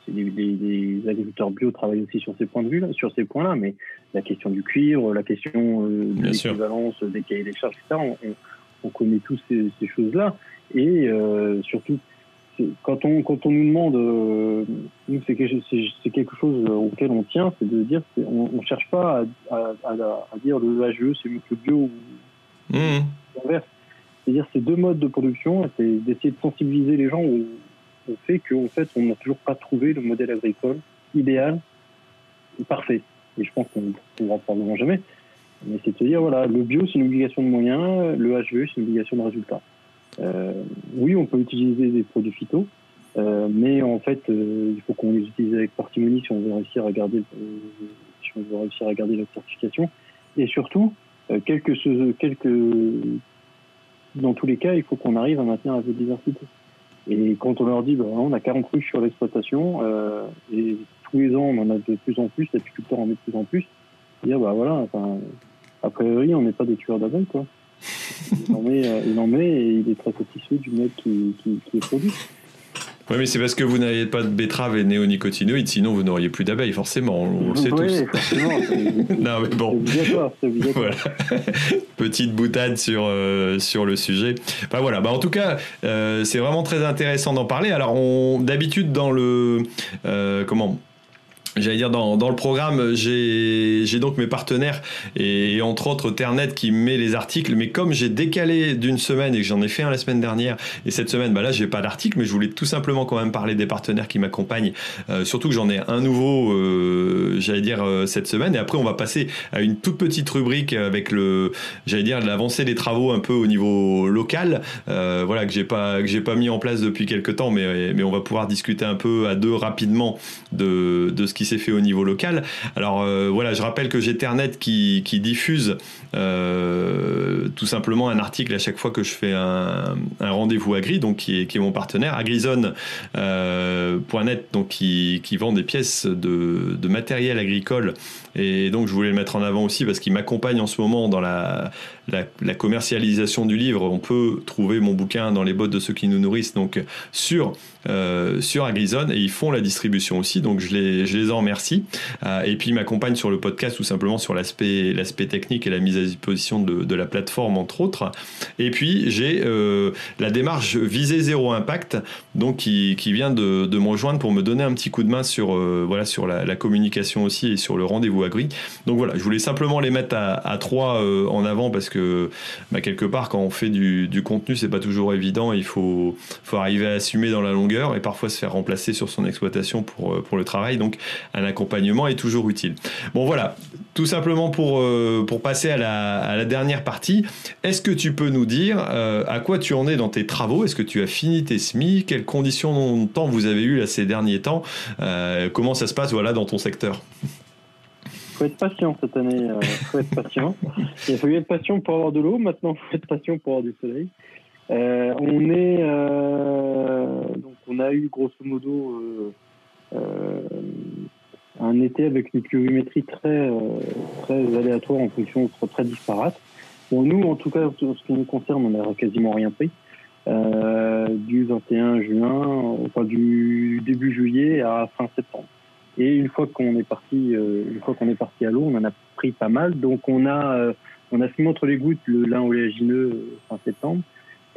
les, les, agriculteurs bio travaillent aussi sur ces points de vue là, sur ces points-là, mais la question du cuivre, la question de l'équivalence des cahiers des charges, etc. On, connaît tous ces, choses-là, et surtout quand on quand on nous demande, nous c'est quelque, chose auquel on tient, c'est de dire, on, ne cherche pas à, à, à, dire le HVE c'est mieux que le bio ou mmh. l'inverse. C'est-à-dire ces deux modes de production, c'est d'essayer de sensibiliser les gens au, fait qu'en fait, on n'a toujours pas trouvé le modèle agricole idéal, parfait. Et je pense qu'on ne pourra probablement jamais. Mais c'est de se dire, voilà, le bio, c'est une obligation de moyens, le HVE, c'est une obligation de résultat. Euh, oui, on peut utiliser des produits phyto, euh, mais en fait, euh, il faut qu'on les utilise avec parcimonie si on veut réussir à garder, si on veut réussir à garder la certification. Et surtout, quelques, quelques dans tous les cas, il faut qu'on arrive à maintenir la biodiversité. Et quand on leur dit, bah, on a 40 ruches sur l'exploitation, euh, et tous les ans, on en a de plus en plus, l'apiculteur en met de plus en plus, dire, bah voilà, enfin, a priori, on n'est pas des tueurs d'abeilles, quoi. Il en, met, euh, il en met et il est très satisfait du mec qui, qui, qui est produit. Oui, mais c'est parce que vous n'avez pas de betterave et néonicotinoïdes, sinon vous n'auriez plus d'abeilles, forcément, on, le sait oui, Forcément, non, mais bon. Obligatoire, Petite boutade sur, euh, sur le sujet. Voilà, bah en tout cas, euh, c'est vraiment très intéressant d'en parler. Alors, d'habitude, dans le. Euh, comment J'allais dire, dans, dans, le programme, j'ai donc mes partenaires et, entre autres Ternet qui met les articles. Mais comme j'ai décalé d'une semaine et que j'en ai fait un la semaine dernière, et cette semaine, bah là, j'ai pas d'article, mais je voulais tout simplement quand même parler des partenaires qui m'accompagnent. Euh, surtout que j'en ai un nouveau, euh, j'allais dire, euh, cette semaine. Et après, on va passer à une toute petite rubrique avec le, j'allais dire, l'avancée des travaux un peu au niveau local. voilà, que j'ai pas, que j'ai pas mis en place depuis quelques temps, mais, mais on va pouvoir discuter un peu à deux rapidement de, de ce qui s'est fait au niveau local. Alors euh, voilà, je rappelle que j'ai qui, qui diffuse euh, tout simplement un article à chaque fois que je fais un, rendez-vous agri, donc qui est, mon partenaire, agrizone.net, euh, donc qui, qui, vend des pièces de, de matériel agricole et donc, je voulais le mettre en avant aussi parce qu'il m'accompagne en ce moment dans la, la, commercialisation du livre. On peut trouver mon bouquin dans les bottes de ceux qui nous nourrissent, donc sur, euh, sur Agrizone, et ils font la distribution aussi. Donc, je les, je les en remercie. Euh, et puis, il m'accompagne sur le podcast tout simplement sur l'aspect technique et la mise à disposition de, la plateforme, entre autres. Et puis, j'ai euh, la démarche Viser Zéro Impact, donc qui, qui vient de, de me rejoindre pour me donner un petit coup de main sur, euh, voilà, sur la, communication aussi et sur le rendez-vous donc voilà, je voulais simplement les mettre à, trois euh, en avant parce que bah, quelque part, quand on fait du, contenu, c'est pas toujours évident. Il faut, faut arriver à assumer dans la longueur et parfois se faire remplacer sur son exploitation pour, pour le travail. Donc un accompagnement est toujours utile. Bon voilà, tout simplement pour, pour passer à la, à la dernière partie. Est-ce que tu peux nous dire à quoi tu en es dans tes travaux? Est-ce que tu as fini tes SMI Quelles conditions de temps vous avez eu là, ces derniers temps? Comment ça se passe voilà, dans ton secteur? Faut être patient cette année. Il euh, faut être patient. Il a fallu être patient pour avoir de l'eau. Maintenant, il faut être patient pour avoir du soleil. Euh, on est euh, donc on a eu grosso modo un été avec une pluviométrie très très aléatoire en fonction très, disparate. Bon, nous, en tout cas, en ce qui nous concerne, on n'a quasiment rien pris. du 21 juin, enfin du début juillet à fin septembre. Et une fois qu'on est parti, euh, une fois qu'on est parti à l'eau, on en a pris pas mal. Donc on a, euh, on a fumé entre les gouttes le lin oléagineux euh, fin septembre.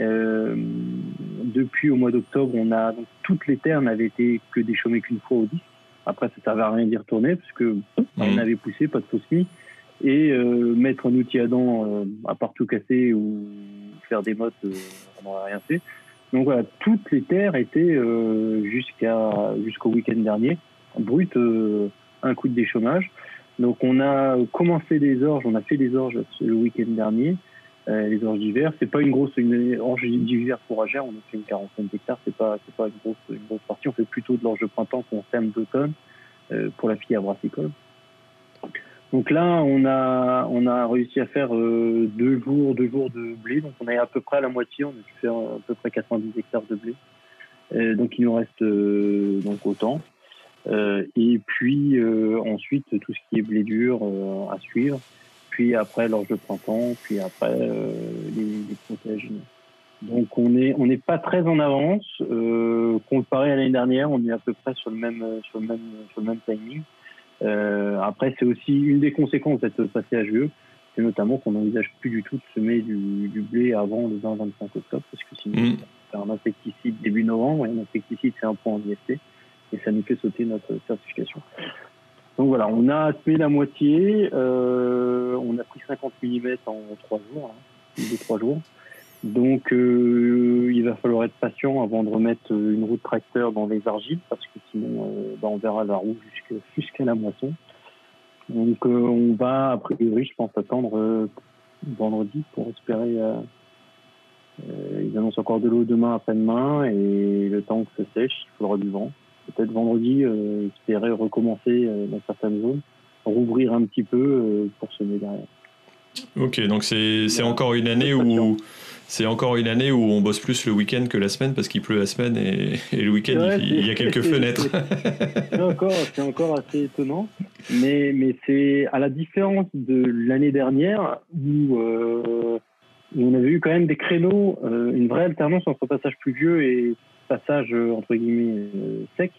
Euh, depuis au mois d'octobre, on a donc toutes les terres n'avaient été que déchaumées qu'une fois au disque. Après, ça servait à rien d'y retourner parce que on mmh. avait poussé, pas de mie. Et euh, mettre un outil à dents à part tout casser ou faire des mottes, on n'aurait rien fait. Donc voilà, toutes les terres étaient jusqu'à jusqu'au week-end dernier brut euh, un coup de déchômage. Donc on a commencé des orges, on a fait des orges le week-end dernier, euh, les orges d'hiver. C'est pas une grosse une orge d'hiver fourragère, on a fait une quarantaine d'hectares, c'est pas c'est pas une grosse une grosse partie. On fait plutôt de l'orge de printemps qu'on sème d'automne euh, pour la filière brassicole. Donc là, on a on a réussi à faire deux jours deux jours de blé, donc on est à peu près à la moitié, on a pu faire à peu près 90 hectares de blé. donc il nous reste donc autant. Euh, et puis euh, ensuite tout ce qui est blé dur euh, à suivre. Puis après l'orge de printemps, puis après les, les Donc on est on n'est pas très en avance. Euh, comparé à l'année dernière, on est à peu près sur le même sur le même sur le même timing. Euh, après, c'est aussi une des conséquences d'être passé à GE, c'est notamment qu'on n'envisage plus du tout de semer du, du blé avant le 20-25 octobre, parce que sinon, mm. c'est un insecticide début novembre, et un insecticide, c'est un point en IST, et ça nous fait sauter notre certification. Donc voilà, on a semé la moitié, euh, on a pris 50 mm en 3 jours, hein, 2-3 jours. Donc, euh, il va falloir être patient avant de remettre une roue de tracteur dans les argiles, parce que sinon, euh, bah, on verra la roue jusqu'à la moisson. Donc, euh, on va, a priori, je pense, attendre vendredi pour espérer. ils annoncent encore de l'eau demain après-demain, et le temps que ça sèche, il faudra du vent. Peut-être vendredi, espérer recommencer dans certaines zones, rouvrir un petit peu pour semer derrière. Ok, donc c'est encore une année où c'est encore une année où on bosse plus le week-end que la semaine parce qu'il pleut la semaine et, le week-end il, y a quelques fenêtres. C'est encore, encore assez étonnant, mais, mais c'est à la différence de l'année dernière où, euh, on avait eu quand même des créneaux, euh, une vraie alternance entre passage pluvieux et passage entre guillemets euh, sec.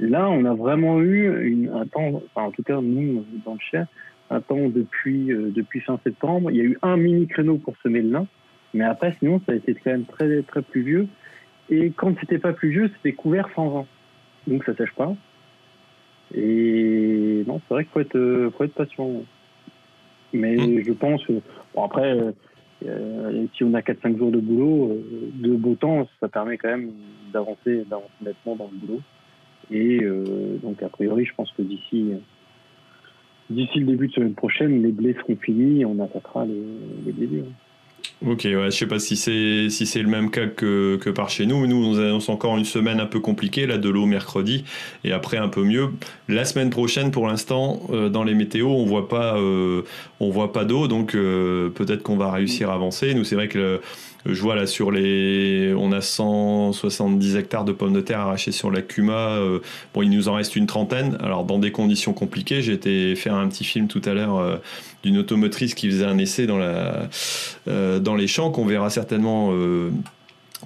Là, on a vraiment eu une, un temps, enfin, en tout cas nous dans le Cher, un temps depuis depuis fin septembre. Il y a eu un mini créneau pour semer le lin mais après, sinon, ça a été quand même très, très pluvieux. Et quand c'était pas pluvieux, c'était couvert sans vent. Donc ça sèche pas. Et non, c'est vrai qu'il faut être, faut être patient. Mais mmh. je pense, bon après, euh, si on a 4-5 jours de boulot, euh, de beau temps, ça permet quand même d'avancer, nettement dans le boulot. Et euh, donc a priori, je pense que d'ici d'ici le début de semaine prochaine, les blés seront finis et on attaquera les, les débuts. Ok, ouais, je sais pas si c'est si c'est le même cas que, que par chez nous. Nous, on annonce encore une semaine un peu compliquée, là, de l'eau mercredi, et après un peu mieux. La semaine prochaine, pour l'instant, euh, dans les météos, on voit pas euh, on voit pas d'eau, donc euh, peut-être qu'on va réussir à avancer. Nous, c'est vrai que je vois là sur les. On a 170 hectares de pommes de terre arrachées sur la Cuma. Euh, bon, il nous en reste une trentaine. Alors, dans des conditions compliquées, j'ai été faire un petit film tout à l'heure euh, d'une automotrice qui faisait un essai dans, la, euh, dans les champs qu'on verra certainement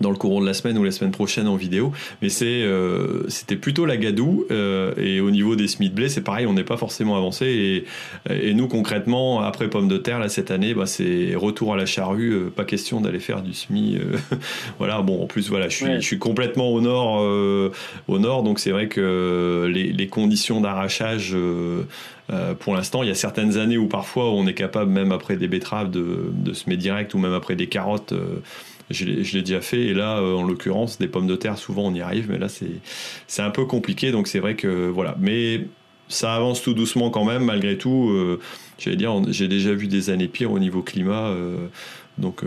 dans le courant de la semaine ou la semaine prochaine en vidéo. Mais c'est, euh, c'était plutôt la gadoue. Euh, et au niveau des Smith Blé, c'est pareil, on n'est pas forcément avancé. Et, et, nous, concrètement, après Pomme de Terre, là, cette année, bah, c'est retour à la charrue. Euh, pas question d'aller faire du SMI. voilà, bon, en plus, voilà, je suis, je suis complètement au nord. au nord, donc c'est vrai que les, les conditions d'arrachage. pour l'instant, il y a certaines années où parfois on est capable, même après des betteraves, de, de semer direct ou même après des carottes, je l'ai déjà fait. Et là, euh, en l'occurrence, des pommes de terre, souvent on y arrive, mais là, c'est un peu compliqué. Donc c'est vrai que voilà. Mais ça avance tout doucement quand même, malgré tout. Euh, J'allais dire, j'ai déjà vu des années pires au niveau climat. Euh, donc.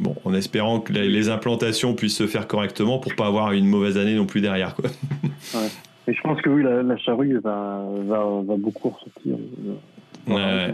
Bon, en espérant que les implantations puissent se faire correctement pour pas avoir une mauvaise année non plus derrière. Quoi. Ouais. Et je pense que oui, la, charrue va, va, va beaucoup ressortir. Ouais. Ouais,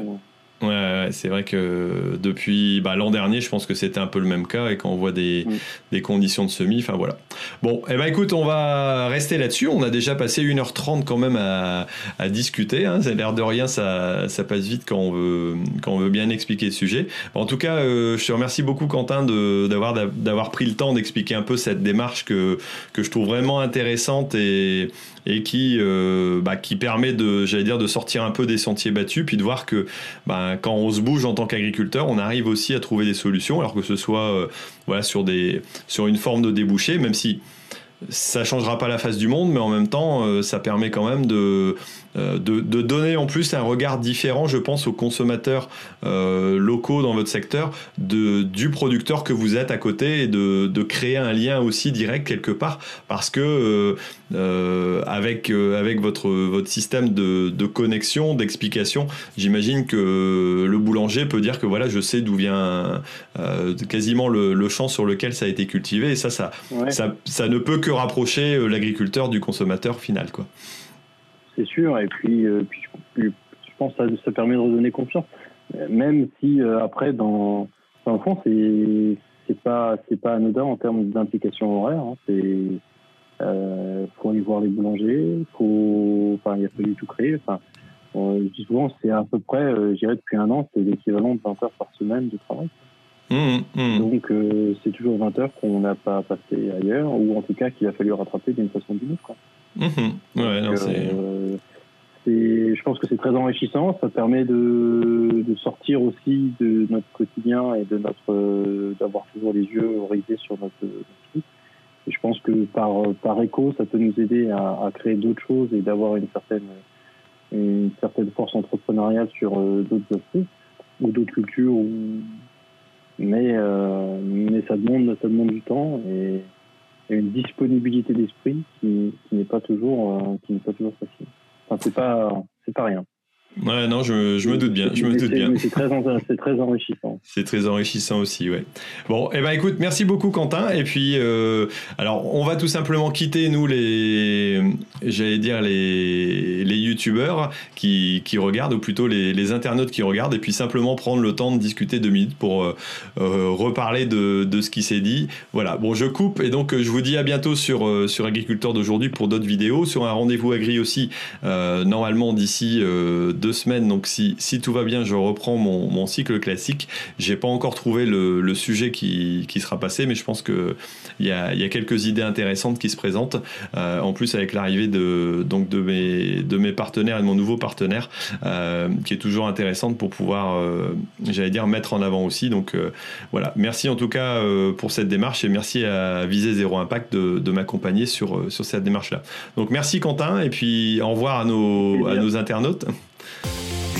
c'est vrai que depuis bah, l'an dernier, je pense que c'était un peu le même cas et quand on voit des, mm. des conditions de semis, enfin voilà. Bon, eh ben écoute, on va rester là-dessus. On a déjà passé 1h30 quand même à, à discuter. Hein. C'est l'air de rien, ça, ça passe vite quand on veut, quand on veut bien expliquer le sujet. en tout cas, euh, je te remercie beaucoup, Quentin, d'avoir d'avoir pris le temps d'expliquer un peu cette démarche que, que je trouve vraiment intéressante et, et qui, euh, bah, permet de, sortir un peu des sentiers battus, puis de voir que bah, quand on se bouge en tant qu'agriculteur, on arrive aussi à trouver des solutions, alors que ce soit euh, sur, une forme de débouché, même si ça changera pas la face du monde, mais en même temps, euh, ça permet quand même de, de, de, donner en plus un regard différent, je pense, aux consommateurs euh, locaux dans votre secteur, de, du producteur que vous êtes à côté et de, de créer un lien aussi direct quelque part, parce que euh, avec, avec votre, votre système de, de connexion, d'explication, j'imagine que le boulanger peut dire que voilà, je sais d'où vient quasiment le, le, champ sur lequel ça a été cultivé, et ça, ça, ça, ça ne peut que rapprocher l'agriculteur du consommateur final. Quoi c'est sûr. Et puis, euh, je pense que ça, permet de redonner confiance. Même si euh, après, dans, dans le fond, c'est c'est pas c'est pas anodin en termes d'implication horaire. Hein. C'est euh, faut aller voir les boulangers, faut enfin il a fallu tout créer. Enfin, souvent c'est à peu près, je dirais depuis un an, c'est l'équivalent de 20 heures par semaine de travail. Mmh, mmh. Donc euh, c'est toujours 20 heures qu'on n'a pas passé ailleurs, ou en tout cas qu'il a fallu rattraper d'une façon ou d'une autre. Mmh. Ouais, non, euh, je pense que c'est très enrichissant. Ça permet de, de, sortir aussi de notre quotidien et de notre d'avoir toujours les yeux rivés sur notre, notre Et je pense que par par écho, ça peut nous aider à, à créer d'autres choses et d'avoir une certaine une certaine force entrepreneuriale sur d'autres aspects ou d'autres cultures ou mais, euh, mais ça, demande, ça demande du temps et, une disponibilité d'esprit qui, qui n'est pas toujours euh, qui n'est pas toujours facile. Enfin, c'est pas c'est pas rien. Ouais, non, je, je me doute bien. Je me doute bien. C'est très, très, enrichissant. C'est très enrichissant aussi, ouais. Bon, eh ben, écoute, merci beaucoup, Quentin. Et puis, euh, alors, on va tout simplement quitter, nous, les, j'allais dire, les, les youtubeurs qui, qui regardent, ou plutôt les, les, internautes qui regardent, et puis simplement prendre le temps de discuter deux minutes pour euh, euh, reparler de, de ce qui s'est dit. Voilà. Bon, je coupe, et donc, je vous dis à bientôt sur, sur Agriculteur d'aujourd'hui pour d'autres vidéos, sur un rendez-vous agri aussi, normalement d'ici deux semaines. Donc si, si, tout va bien, je reprends mon, mon cycle classique. J'ai pas encore trouvé le, le sujet qui, qui, sera passé, mais je pense que il y a, y a, quelques idées intéressantes qui se présentent. Euh, en plus avec l'arrivée de donc de mes de mes partenaires et de mon nouveau partenaire, euh, qui est toujours intéressante pour pouvoir, euh, j'allais dire, mettre en avant aussi. Donc voilà. Merci en tout cas pour cette démarche et merci à Viser Zéro Impact de, de m'accompagner sur sur cette démarche là. Donc merci Quentin et puis au revoir à nos à nos internautes.